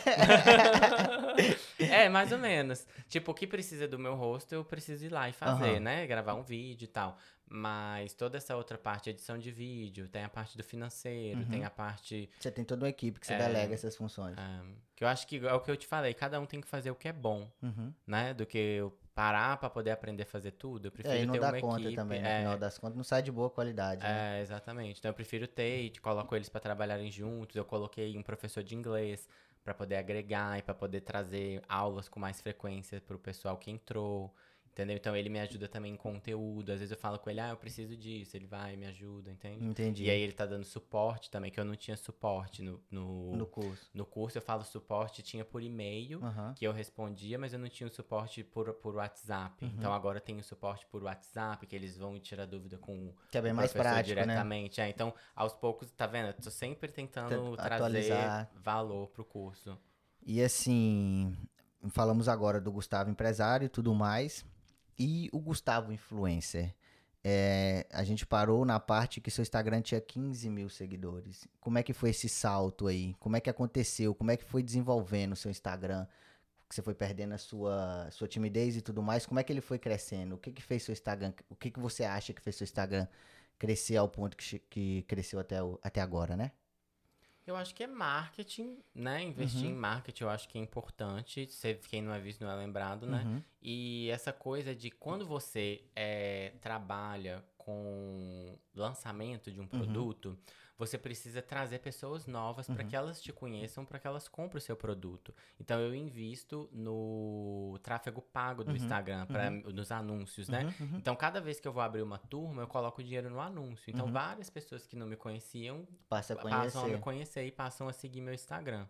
é, mais ou menos. Tipo, o que precisa do meu rosto, eu preciso ir lá e fazer, uhum. né? Gravar um vídeo e tal. Mas toda essa outra parte, edição de vídeo, tem a parte do financeiro, uhum. tem a parte. Você tem toda uma equipe que você é, delega essas funções. É, que eu acho que é o que eu te falei, cada um tem que fazer o que é bom, uhum. né? Do que eu parar para poder aprender a fazer tudo. Eu prefiro é, e não ter dá uma conta equipe. também, no é, final das contas, não sai de boa qualidade. Né? É, exatamente. Então eu prefiro ter e coloco eles para trabalharem juntos. Eu coloquei um professor de inglês para poder agregar e para poder trazer aulas com mais frequência para o pessoal que entrou. Entendeu? Então ele me ajuda também em conteúdo. Às vezes eu falo com ele, ah, eu preciso disso. Ele vai, me ajuda, entende? Entendi. E aí ele tá dando suporte também, que eu não tinha suporte no, no, no curso. No curso eu falo suporte, tinha por e-mail, uhum. que eu respondia, mas eu não tinha o suporte por, por WhatsApp. Uhum. Então agora tem o suporte por WhatsApp, que eles vão tirar dúvida com que é bem mais prático, né? diretamente. Né? É, então, aos poucos, tá vendo? Eu tô sempre tentando Atualizar. trazer valor pro curso. E assim, falamos agora do Gustavo empresário e tudo mais. E o Gustavo Influencer? É, a gente parou na parte que seu Instagram tinha 15 mil seguidores. Como é que foi esse salto aí? Como é que aconteceu? Como é que foi desenvolvendo o seu Instagram? Que você foi perdendo a sua, sua timidez e tudo mais. Como é que ele foi crescendo? O que que fez seu Instagram? O que que você acha que fez seu Instagram crescer ao ponto que, que cresceu até, o, até agora, né? Eu acho que é marketing, né? Investir uhum. em marketing eu acho que é importante. quem não é visto não é lembrado, né? Uhum. E essa coisa de quando você é, trabalha com lançamento de um uhum. produto, uhum você precisa trazer pessoas novas uhum. para que elas te conheçam, para que elas comprem o seu produto. Então eu invisto no tráfego pago do uhum. Instagram, pra, uhum. nos anúncios, né? Uhum, uhum. Então cada vez que eu vou abrir uma turma, eu coloco dinheiro no anúncio. Então uhum. várias pessoas que não me conheciam Passa a passam a me conhecer e passam a seguir meu Instagram.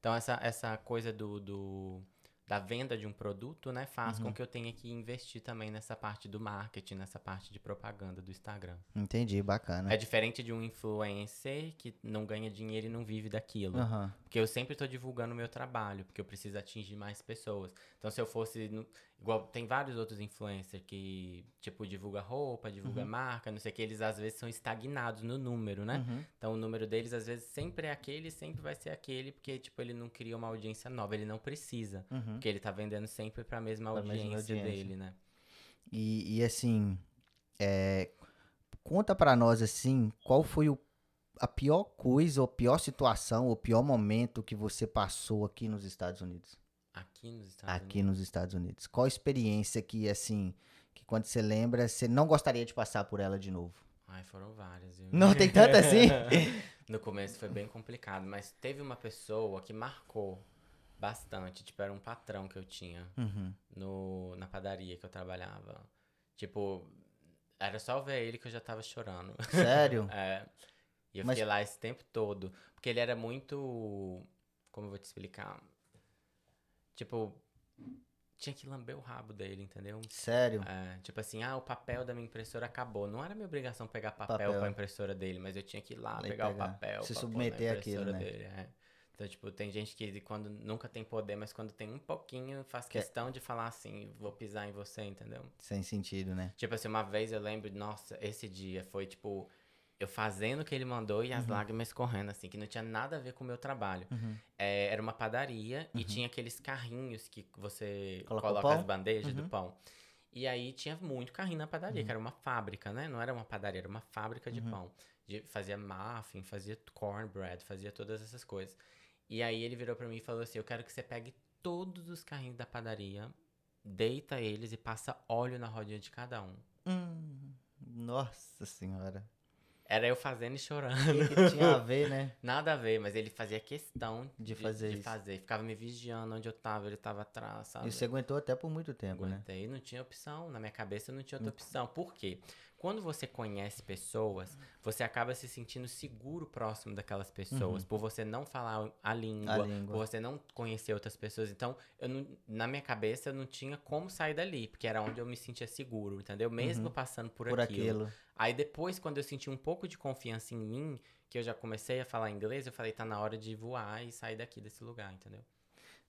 Então essa, essa coisa do, do da venda de um produto, né, faz uhum. com que eu tenha que investir também nessa parte do marketing, nessa parte de propaganda do Instagram. Entendi, bacana. É diferente de um influencer que não ganha dinheiro e não vive daquilo. Uhum. Porque eu sempre estou divulgando o meu trabalho, porque eu preciso atingir mais pessoas. Então, se eu fosse. Igual tem vários outros influencers que, tipo, divulga roupa, divulga uhum. marca, não sei o que, eles às vezes são estagnados no número, né? Uhum. Então, o número deles às vezes sempre é aquele, sempre vai ser aquele, porque, tipo, ele não cria uma audiência nova, ele não precisa. Uhum. Porque ele tá vendendo sempre para a mesma, audiência, mesma audiência dele, né? E, e assim, é, conta para nós, assim, qual foi o a pior coisa, ou pior situação, ou pior momento que você passou aqui nos Estados Unidos? Aqui nos Estados aqui Unidos? nos Estados Unidos. Qual experiência que, assim, que quando você lembra, você não gostaria de passar por ela de novo? Ai, foram várias. Viu? Não tem tanto assim? no começo foi bem complicado, mas teve uma pessoa que marcou bastante. Tipo, era um patrão que eu tinha uhum. no, na padaria que eu trabalhava. Tipo, era só ver ele que eu já tava chorando. Sério? é. E eu Mas... fiquei lá esse tempo todo. Porque ele era muito. Como eu vou te explicar? Tipo, tinha que lamber o rabo dele, entendeu? Sério? É, tipo assim, ah, o papel da minha impressora acabou. Não era minha obrigação pegar papel, papel. pra impressora dele, mas eu tinha que ir lá pegar, pegar, o papel. Se submeter àquilo, né? Dele, é. Então, tipo, tem gente que quando nunca tem poder, mas quando tem um pouquinho, faz que... questão de falar assim, vou pisar em você, entendeu? Sem sentido, né? Tipo assim, uma vez eu lembro, nossa, esse dia foi tipo eu fazendo o que ele mandou e as uhum. lágrimas correndo, assim, que não tinha nada a ver com o meu trabalho. Uhum. É, era uma padaria uhum. e tinha aqueles carrinhos que você Coloca, coloca as bandejas do uhum. pão. E aí tinha muito carrinho na padaria, que uhum. era uma fábrica, né? Não era uma padaria, era uma fábrica de uhum. pão. De, fazia muffin, fazia cornbread, fazia todas essas coisas. E aí ele virou para mim e falou assim: Eu quero que você pegue todos os carrinhos da padaria, deita eles e passa óleo na rodinha de cada um. Hum, nossa senhora. Era eu fazendo e chorando. Que, tinha a ver, né? Nada a ver, mas ele fazia questão de, de fazer de, fazer. Ficava me vigiando onde eu tava, ele tava atrás, sabe? E você aguentou até por muito tempo, Aguentei, né? Aguentei, não tinha opção. Na minha cabeça não tinha outra opção. Por quê? Quando você conhece pessoas, você acaba se sentindo seguro próximo daquelas pessoas, uhum. por você não falar a língua, a língua, por você não conhecer outras pessoas. Então, eu não, na minha cabeça, eu não tinha como sair dali, porque era onde eu me sentia seguro, entendeu? Mesmo uhum. passando por, por aquilo. aquilo. Aí depois, quando eu senti um pouco de confiança em mim, que eu já comecei a falar inglês, eu falei, tá na hora de voar e sair daqui desse lugar, entendeu?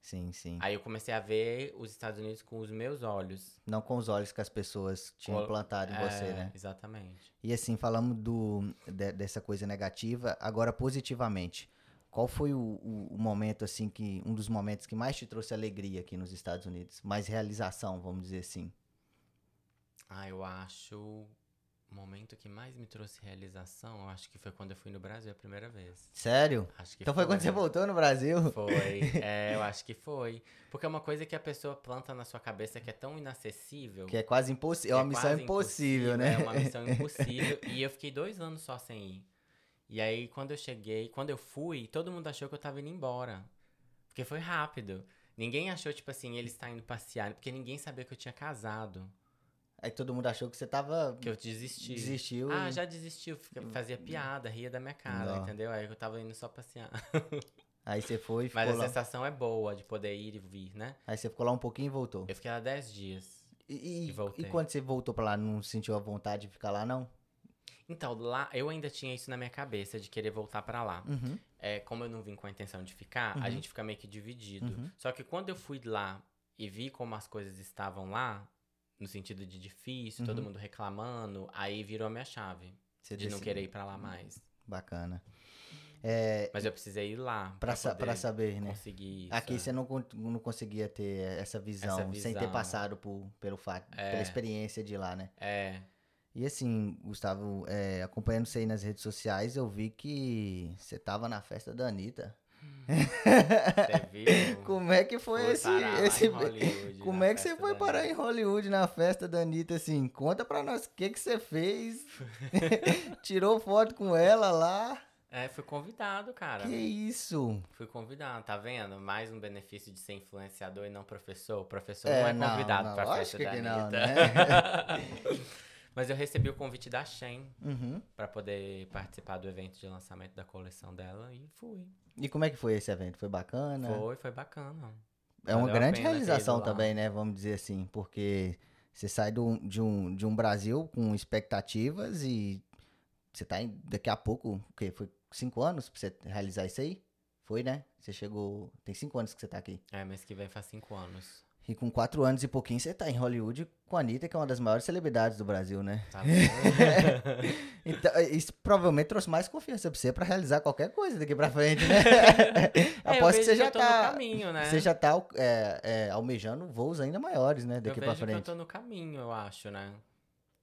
Sim, sim. Aí eu comecei a ver os Estados Unidos com os meus olhos. Não com os olhos que as pessoas tinham plantado em é, você, né? Exatamente. E assim, falando do, de, dessa coisa negativa, agora positivamente. Qual foi o, o, o, momento, assim, que. Um dos momentos que mais te trouxe alegria aqui nos Estados Unidos? Mais realização, vamos dizer assim. Ah, eu acho o momento que mais me trouxe realização, eu acho que foi quando eu fui no Brasil a primeira vez. Sério? Acho que então foi, foi quando você voltou no Brasil? Foi, é, eu acho que foi. Porque é uma coisa que a pessoa planta na sua cabeça que é tão inacessível. Que é quase impossível. É uma missão impossível, né? É uma missão impossível. e eu fiquei dois anos só sem ir. E aí, quando eu cheguei, quando eu fui, todo mundo achou que eu tava indo embora. Porque foi rápido. Ninguém achou, tipo assim, ele está indo passear, porque ninguém sabia que eu tinha casado. Aí todo mundo achou que você tava. Que eu desisti. Desistiu. Ah, e... já desistiu. Fazia piada, ria da minha cara, Não. entendeu? Aí eu tava indo só passear. Aí você foi e ficou. Mas a lá... sensação é boa de poder ir e vir, né? Aí você ficou lá um pouquinho e voltou. Eu fiquei lá 10 dias. E, e, e, voltei. e quando você voltou pra lá, não sentiu a vontade de ficar lá, não? Então, lá eu ainda tinha isso na minha cabeça de querer voltar para lá. Uhum. É, como eu não vim com a intenção de ficar, uhum. a gente fica meio que dividido. Uhum. Só que quando eu fui lá e vi como as coisas estavam lá, no sentido de difícil, uhum. todo mundo reclamando, aí virou a minha chave. Você de não querer ir para lá mais. Bacana. É, Mas eu precisei ir lá para sa saber, né? Conseguir Aqui você não, não conseguia ter essa visão, essa visão. sem ter passado por, pelo fato, é. pela experiência de lá, né? É. E assim, Gustavo, é, acompanhando você aí nas redes sociais, eu vi que você tava na festa da Anitta. Você viu? Como é que foi, foi esse. esse... Como é que você foi parar em Hollywood na festa da Anitta, assim? Conta pra nós o que, que você fez. Tirou foto com ela lá. É, fui convidado, cara. Que isso? Fui convidado, tá vendo? Mais um benefício de ser influenciador e não professor. O professor é, não é convidado não, não, pra festa da Anitta. Não, né? Mas eu recebi o convite da Shen uhum. para poder participar do evento de lançamento da coleção dela e fui. E como é que foi esse evento? Foi bacana? Foi, foi bacana. é uma grande realização também, né? Vamos dizer assim, porque você sai do, de, um, de um Brasil com expectativas e você tá em, daqui a pouco, o quê? Foi cinco anos pra você realizar isso aí? Foi, né? Você chegou. Tem cinco anos que você tá aqui. É, mês que vem faz cinco anos. E com quatro anos e pouquinho você tá em Hollywood com a Anitta, que é uma das maiores celebridades do Brasil, né? Tá então, isso provavelmente trouxe mais confiança pra você pra realizar qualquer coisa daqui pra frente, né? é, Aposto que você já tá. Caminho, né? Você já tá é, é, almejando voos ainda maiores, né? Daqui eu pra frente. Que eu tô no caminho, eu acho, né?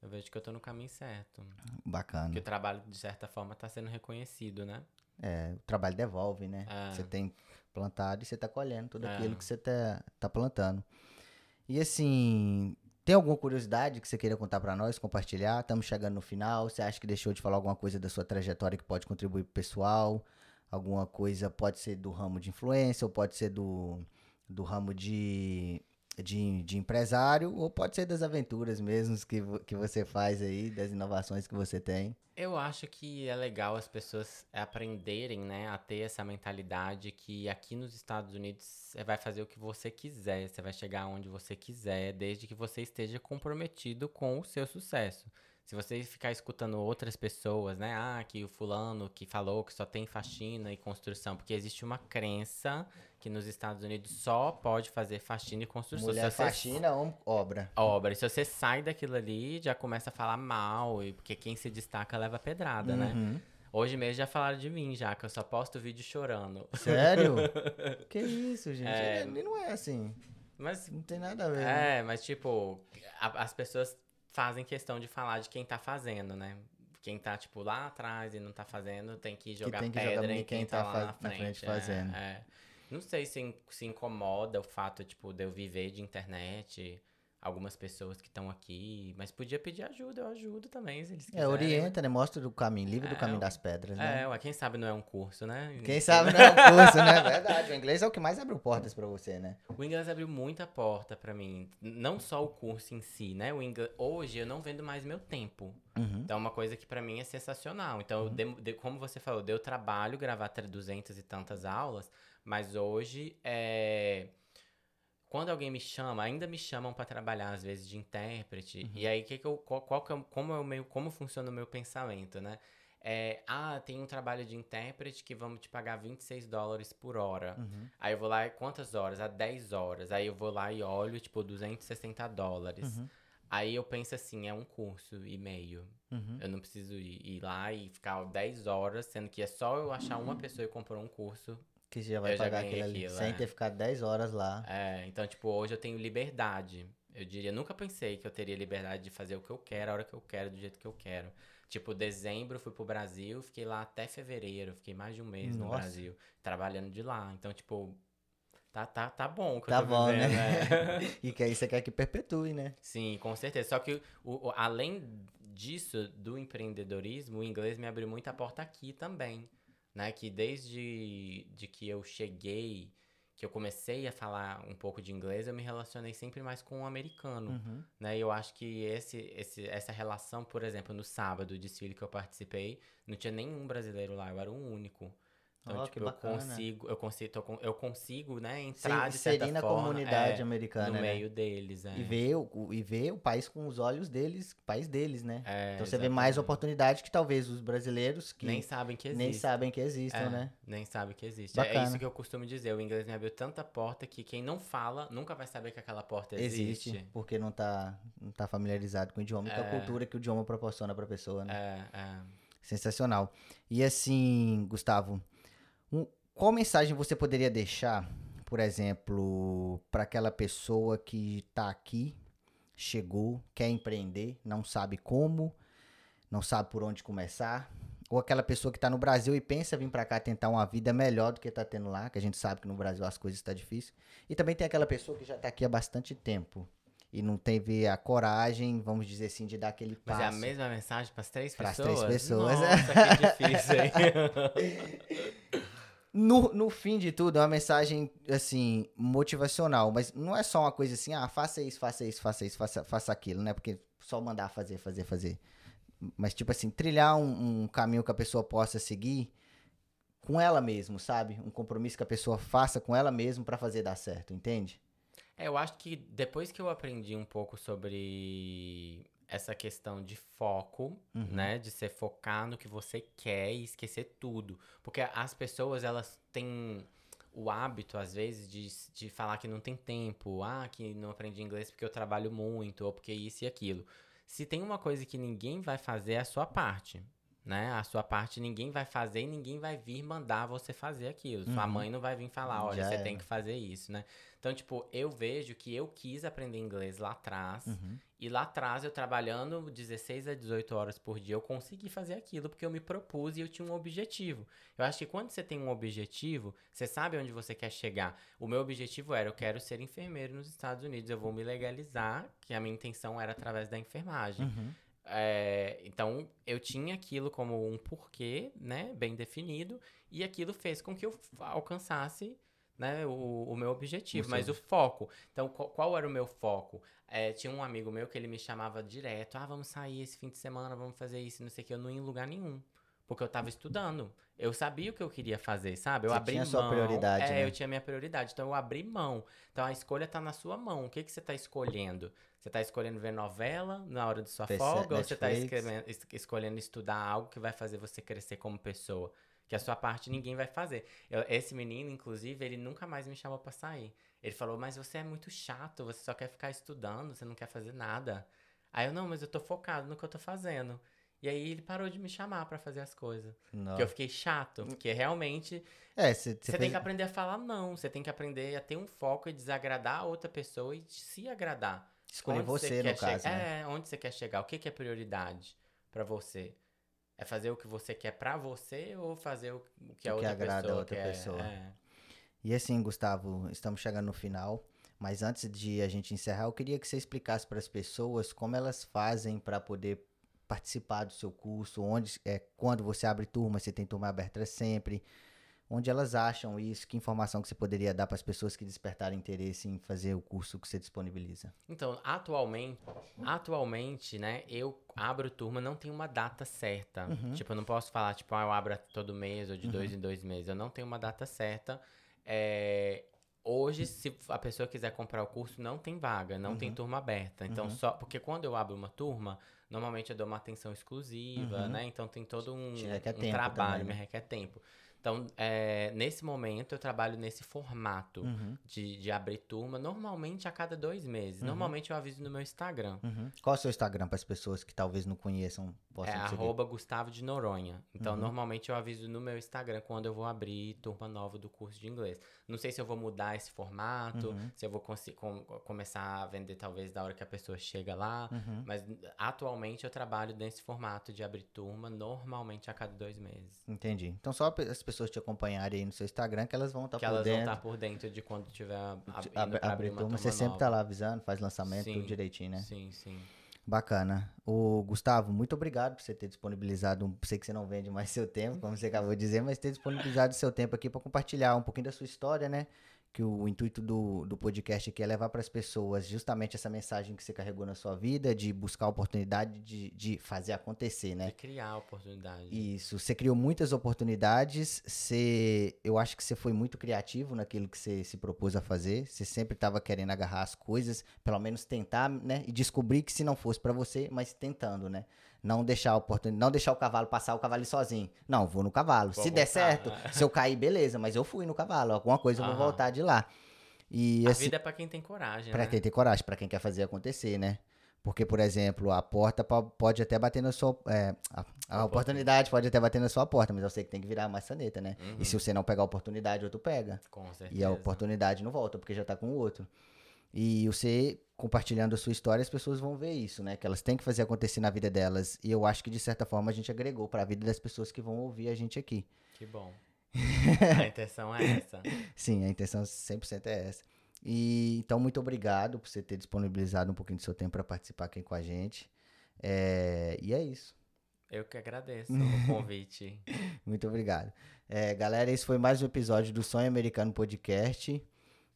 Eu vejo que eu tô no caminho certo. Bacana. Que o trabalho, de certa forma, tá sendo reconhecido, né? É, o trabalho devolve, né? É. Você tem plantado e você tá colhendo tudo é. aquilo que você tá, tá plantando. E assim, tem alguma curiosidade que você queira contar para nós, compartilhar? Estamos chegando no final. Você acha que deixou de falar alguma coisa da sua trajetória que pode contribuir pro pessoal? Alguma coisa pode ser do ramo de influência ou pode ser do, do ramo de de, de empresário ou pode ser das aventuras mesmo que, que você faz aí, das inovações que você tem? Eu acho que é legal as pessoas aprenderem, né, a ter essa mentalidade que aqui nos Estados Unidos você vai fazer o que você quiser, você vai chegar onde você quiser, desde que você esteja comprometido com o seu sucesso. Se você ficar escutando outras pessoas, né, ah, que o fulano que falou que só tem faxina e construção, porque existe uma crença que nos Estados Unidos só pode fazer faxina e construção. Mulher se faxina, você... obra. Obra. E se você sai daquilo ali, já começa a falar mal, e porque quem se destaca leva pedrada, né? uhum. né? Hoje mesmo já falaram de mim, já, que eu só posto vídeo chorando. Sério? que isso, gente? É... Não é assim. Mas, não tem nada a ver. É, né? mas tipo, a, as pessoas fazem questão de falar de quem tá fazendo, né? Quem tá, tipo, lá atrás e não tá fazendo, tem que jogar que tem que pedra jogar em quem, quem tá, tá lá na frente. Na frente fazendo. É, é. Não sei se, se incomoda o fato, tipo, de eu viver de internet, algumas pessoas que estão aqui, mas podia pedir ajuda, eu ajudo também, se eles é, quiserem. É, orienta, né? Mostra o caminho, livre é, do caminho das pedras, né? É, quem sabe não é um curso, né? Quem sabe não é um curso, né? Verdade, o inglês é o que mais abriu portas para você, né? O inglês abriu muita porta para mim, não só o curso em si, né? O inglês, hoje eu não vendo mais meu tempo. Uhum. Então, é uma coisa que para mim é sensacional. Então, uhum. de, de, como você falou, deu trabalho gravar 200 e tantas aulas, mas hoje é quando alguém me chama, ainda me chamam para trabalhar às vezes de intérprete. Uhum. E aí que que eu qual, qual que é, como é o meu como funciona o meu pensamento, né? É, ah, tem um trabalho de intérprete que vamos te pagar 26 dólares por hora. Uhum. Aí eu vou lá, quantas horas? A 10 horas. Aí eu vou lá e olho, tipo, 260 dólares. Uhum. Aí eu penso assim, é um curso e meio. Uhum. Eu não preciso ir, ir, lá e ficar 10 horas, sendo que é só eu achar uma pessoa e comprar um curso que já vai eu pagar aquilo ali, sem é. ter ficado 10 horas lá. É, então, tipo, hoje eu tenho liberdade. Eu diria, nunca pensei que eu teria liberdade de fazer o que eu quero, a hora que eu quero, do jeito que eu quero. Tipo, dezembro fui pro Brasil, fiquei lá até fevereiro, fiquei mais de um mês Nossa. no Brasil, trabalhando de lá. Então, tipo, tá, tá, tá bom que tá eu bom, vivendo, né? né? e que aí você quer que perpetue, né? Sim, com certeza. Só que, o, o, além disso, do empreendedorismo, o inglês me abriu muita porta aqui também né? Que desde de que eu cheguei, que eu comecei a falar um pouco de inglês, eu me relacionei sempre mais com o americano, uhum. né? E eu acho que esse, esse, essa relação, por exemplo, no sábado, o desfile que eu participei, não tinha nenhum brasileiro lá, eu era o único. Então, oh, tipo, eu consigo, eu consigo, eu consigo, né, entrar Sim, de certa na forma, comunidade é, americana, no né? meio deles, é. E ver o, e ver o país com os olhos deles, país deles, né? É, então você exatamente. vê mais oportunidade que talvez os brasileiros que nem sabem que existem. Nem sabem que existam, é, né? Nem sabem que existe. É Bacana. É isso que eu costumo dizer, o inglês me abriu tanta porta que quem não fala nunca vai saber que aquela porta existe. Existe, porque não tá, não tá familiarizado com o idioma e com a é. cultura que o idioma proporciona pra pessoa, né? É, é. Sensacional. E assim, Gustavo, um, qual mensagem você poderia deixar, por exemplo, para aquela pessoa que está aqui, chegou, quer empreender, não sabe como, não sabe por onde começar, ou aquela pessoa que está no Brasil e pensa vir para cá tentar uma vida melhor do que está tendo lá, que a gente sabe que no Brasil as coisas estão tá difíceis. E também tem aquela pessoa que já está aqui há bastante tempo e não teve a coragem, vamos dizer assim, de dar aquele passo. Mas é a mesma mensagem para as três pessoas? Para as três pessoas. Nossa, que difícil, hein? no, no fim de tudo, é uma mensagem, assim, motivacional. Mas não é só uma coisa assim, ah, faça isso, faça isso, faça isso, faça, faça aquilo, né? Porque só mandar fazer, fazer, fazer. Mas, tipo assim, trilhar um, um caminho que a pessoa possa seguir com ela mesmo, sabe? Um compromisso que a pessoa faça com ela mesmo para fazer dar certo, entende? É, eu acho que depois que eu aprendi um pouco sobre essa questão de foco, uhum. né? De você focar no que você quer e esquecer tudo. Porque as pessoas, elas têm o hábito, às vezes, de, de falar que não tem tempo, ah, que não aprendi inglês porque eu trabalho muito, ou porque isso e aquilo. Se tem uma coisa que ninguém vai fazer, é a sua parte né? A sua parte ninguém vai fazer e ninguém vai vir mandar você fazer aquilo. Uhum. Sua mãe não vai vir falar, olha, Já você é. tem que fazer isso, né? Então, tipo, eu vejo que eu quis aprender inglês lá atrás. Uhum. E lá atrás, eu trabalhando 16 a 18 horas por dia, eu consegui fazer aquilo porque eu me propus e eu tinha um objetivo. Eu acho que quando você tem um objetivo, você sabe onde você quer chegar. O meu objetivo era, eu quero ser enfermeiro nos Estados Unidos, eu vou me legalizar, que a minha intenção era através da enfermagem. Uhum. É, então, eu tinha aquilo como um porquê, né, bem definido, e aquilo fez com que eu alcançasse, né, o, o meu objetivo, mas o foco. Então, qual, qual, era o meu foco? É, tinha um amigo meu que ele me chamava direto, ah, vamos sair esse fim de semana, vamos fazer isso, não sei o que, eu não ia em lugar nenhum. Porque eu tava estudando. Eu sabia o que eu queria fazer, sabe? Eu você abri tinha mão. sua prioridade. É, né? eu tinha minha prioridade. Então eu abri mão. Então a escolha tá na sua mão. O que, que você tá escolhendo? Você está escolhendo ver novela na hora de sua folga Netflix. ou você está escolhendo estudar algo que vai fazer você crescer como pessoa? Que a sua parte ninguém vai fazer. Eu, esse menino, inclusive, ele nunca mais me chamou para sair. Ele falou: Mas você é muito chato, você só quer ficar estudando, você não quer fazer nada. Aí eu: Não, mas eu tô focado no que eu tô fazendo. E aí ele parou de me chamar para fazer as coisas. Não. Porque eu fiquei chato. Porque realmente. É, você fez... tem que aprender a falar não. Você tem que aprender a ter um foco e desagradar a outra pessoa e se agradar. Escolher você, no caso. Né? É, onde você quer chegar? O que, que é prioridade para você? É fazer o que você quer para você ou fazer o que a o outra que agrada pessoa a outra quer? pessoa. É. E assim, Gustavo, estamos chegando no final. Mas antes de a gente encerrar, eu queria que você explicasse para as pessoas como elas fazem para poder participar do seu curso, onde é quando você abre turma, você tem turma aberta sempre onde elas acham isso, que informação que você poderia dar para as pessoas que despertaram interesse em fazer o curso que você disponibiliza? Então, atualmente, atualmente, né, eu abro turma, não tem uma data certa. Uhum. Tipo, eu não posso falar, tipo, ah, eu abro todo mês ou de uhum. dois em dois meses. Eu não tenho uma data certa. É, hoje, se a pessoa quiser comprar o curso, não tem vaga, não uhum. tem turma aberta. Então, uhum. só porque quando eu abro uma turma, normalmente eu dou uma atenção exclusiva, uhum. né? Então tem todo um, um trabalho, também, né? me requer tempo. Então, é, nesse momento, eu trabalho nesse formato uhum. de, de abrir turma, normalmente a cada dois meses. Uhum. Normalmente eu aviso no meu Instagram. Uhum. Qual é o seu Instagram para as pessoas que talvez não conheçam? É arroba Gustavo de Noronha. Então, uhum. normalmente eu aviso no meu Instagram quando eu vou abrir turma nova do curso de inglês. Não sei se eu vou mudar esse formato, uhum. se eu vou com começar a vender talvez da hora que a pessoa chega lá. Uhum. Mas atualmente eu trabalho nesse formato de abrir turma, normalmente a cada dois meses. Entendi. Então, só as pessoas te acompanharem aí no seu Instagram, que elas vão estar tá por dentro. Que elas vão estar por dentro de quando tiver ab abrir turma. turma. Você sempre tá lá avisando, faz lançamento, sim, tudo direitinho, né? Sim, sim. Bacana. O Gustavo, muito obrigado por você ter disponibilizado. Sei que você não vende mais seu tempo, como você acabou de dizer, mas ter disponibilizado seu tempo aqui para compartilhar um pouquinho da sua história, né? Que o intuito do, do podcast aqui é levar para as pessoas justamente essa mensagem que você carregou na sua vida, de buscar oportunidade de, de fazer acontecer, né? De criar oportunidade. Isso. Você criou muitas oportunidades, você, eu acho que você foi muito criativo naquilo que você se propôs a fazer, você sempre estava querendo agarrar as coisas, pelo menos tentar, né? E descobrir que se não fosse para você, mas tentando, né? Não deixar a oportunidade, não deixar o cavalo passar o cavalo sozinho. Não, vou no cavalo. Vou se voltar, der certo, né? se eu cair, beleza, mas eu fui no cavalo. Alguma coisa eu vou voltar de lá. E, a assim, vida é para quem tem coragem, Para né? quem tem coragem, para quem quer fazer acontecer, né? Porque, por exemplo, a porta pode até bater na sua. É, a, a oportunidade pode até bater na sua porta, mas eu sei que tem que virar a maçaneta, né? Uhum. E se você não pegar a oportunidade, outro pega. Com certeza. E a oportunidade não volta, porque já tá com o outro. E você compartilhando a sua história, as pessoas vão ver isso, né? Que elas têm que fazer acontecer na vida delas. E eu acho que de certa forma a gente agregou para a vida das pessoas que vão ouvir a gente aqui. Que bom. a intenção é essa. Sim, a intenção 100% é essa. E então muito obrigado por você ter disponibilizado um pouquinho do seu tempo para participar aqui com a gente. É... E é isso. Eu que agradeço o convite. muito obrigado. É, galera, esse foi mais um episódio do Sonho Americano Podcast.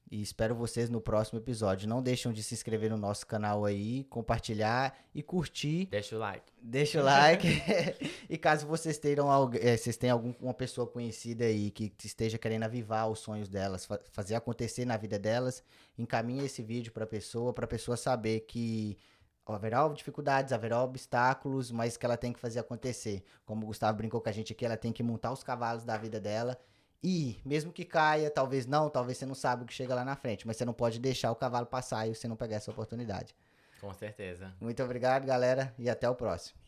E espero vocês no próximo episódio. Não deixem de se inscrever no nosso canal aí, compartilhar e curtir. Deixa o like. Deixa o like. e caso vocês tenham, é, vocês tenham alguma pessoa conhecida aí que esteja querendo avivar os sonhos delas, fa fazer acontecer na vida delas, encaminhe esse vídeo para a pessoa, para a pessoa saber que haverá dificuldades, haverá obstáculos, mas que ela tem que fazer acontecer. Como o Gustavo brincou com a gente aqui, ela tem que montar os cavalos da vida dela e mesmo que caia, talvez não, talvez você não sabe o que chega lá na frente, mas você não pode deixar o cavalo passar e você não pegar essa oportunidade. Com certeza. Muito obrigado, galera, e até o próximo.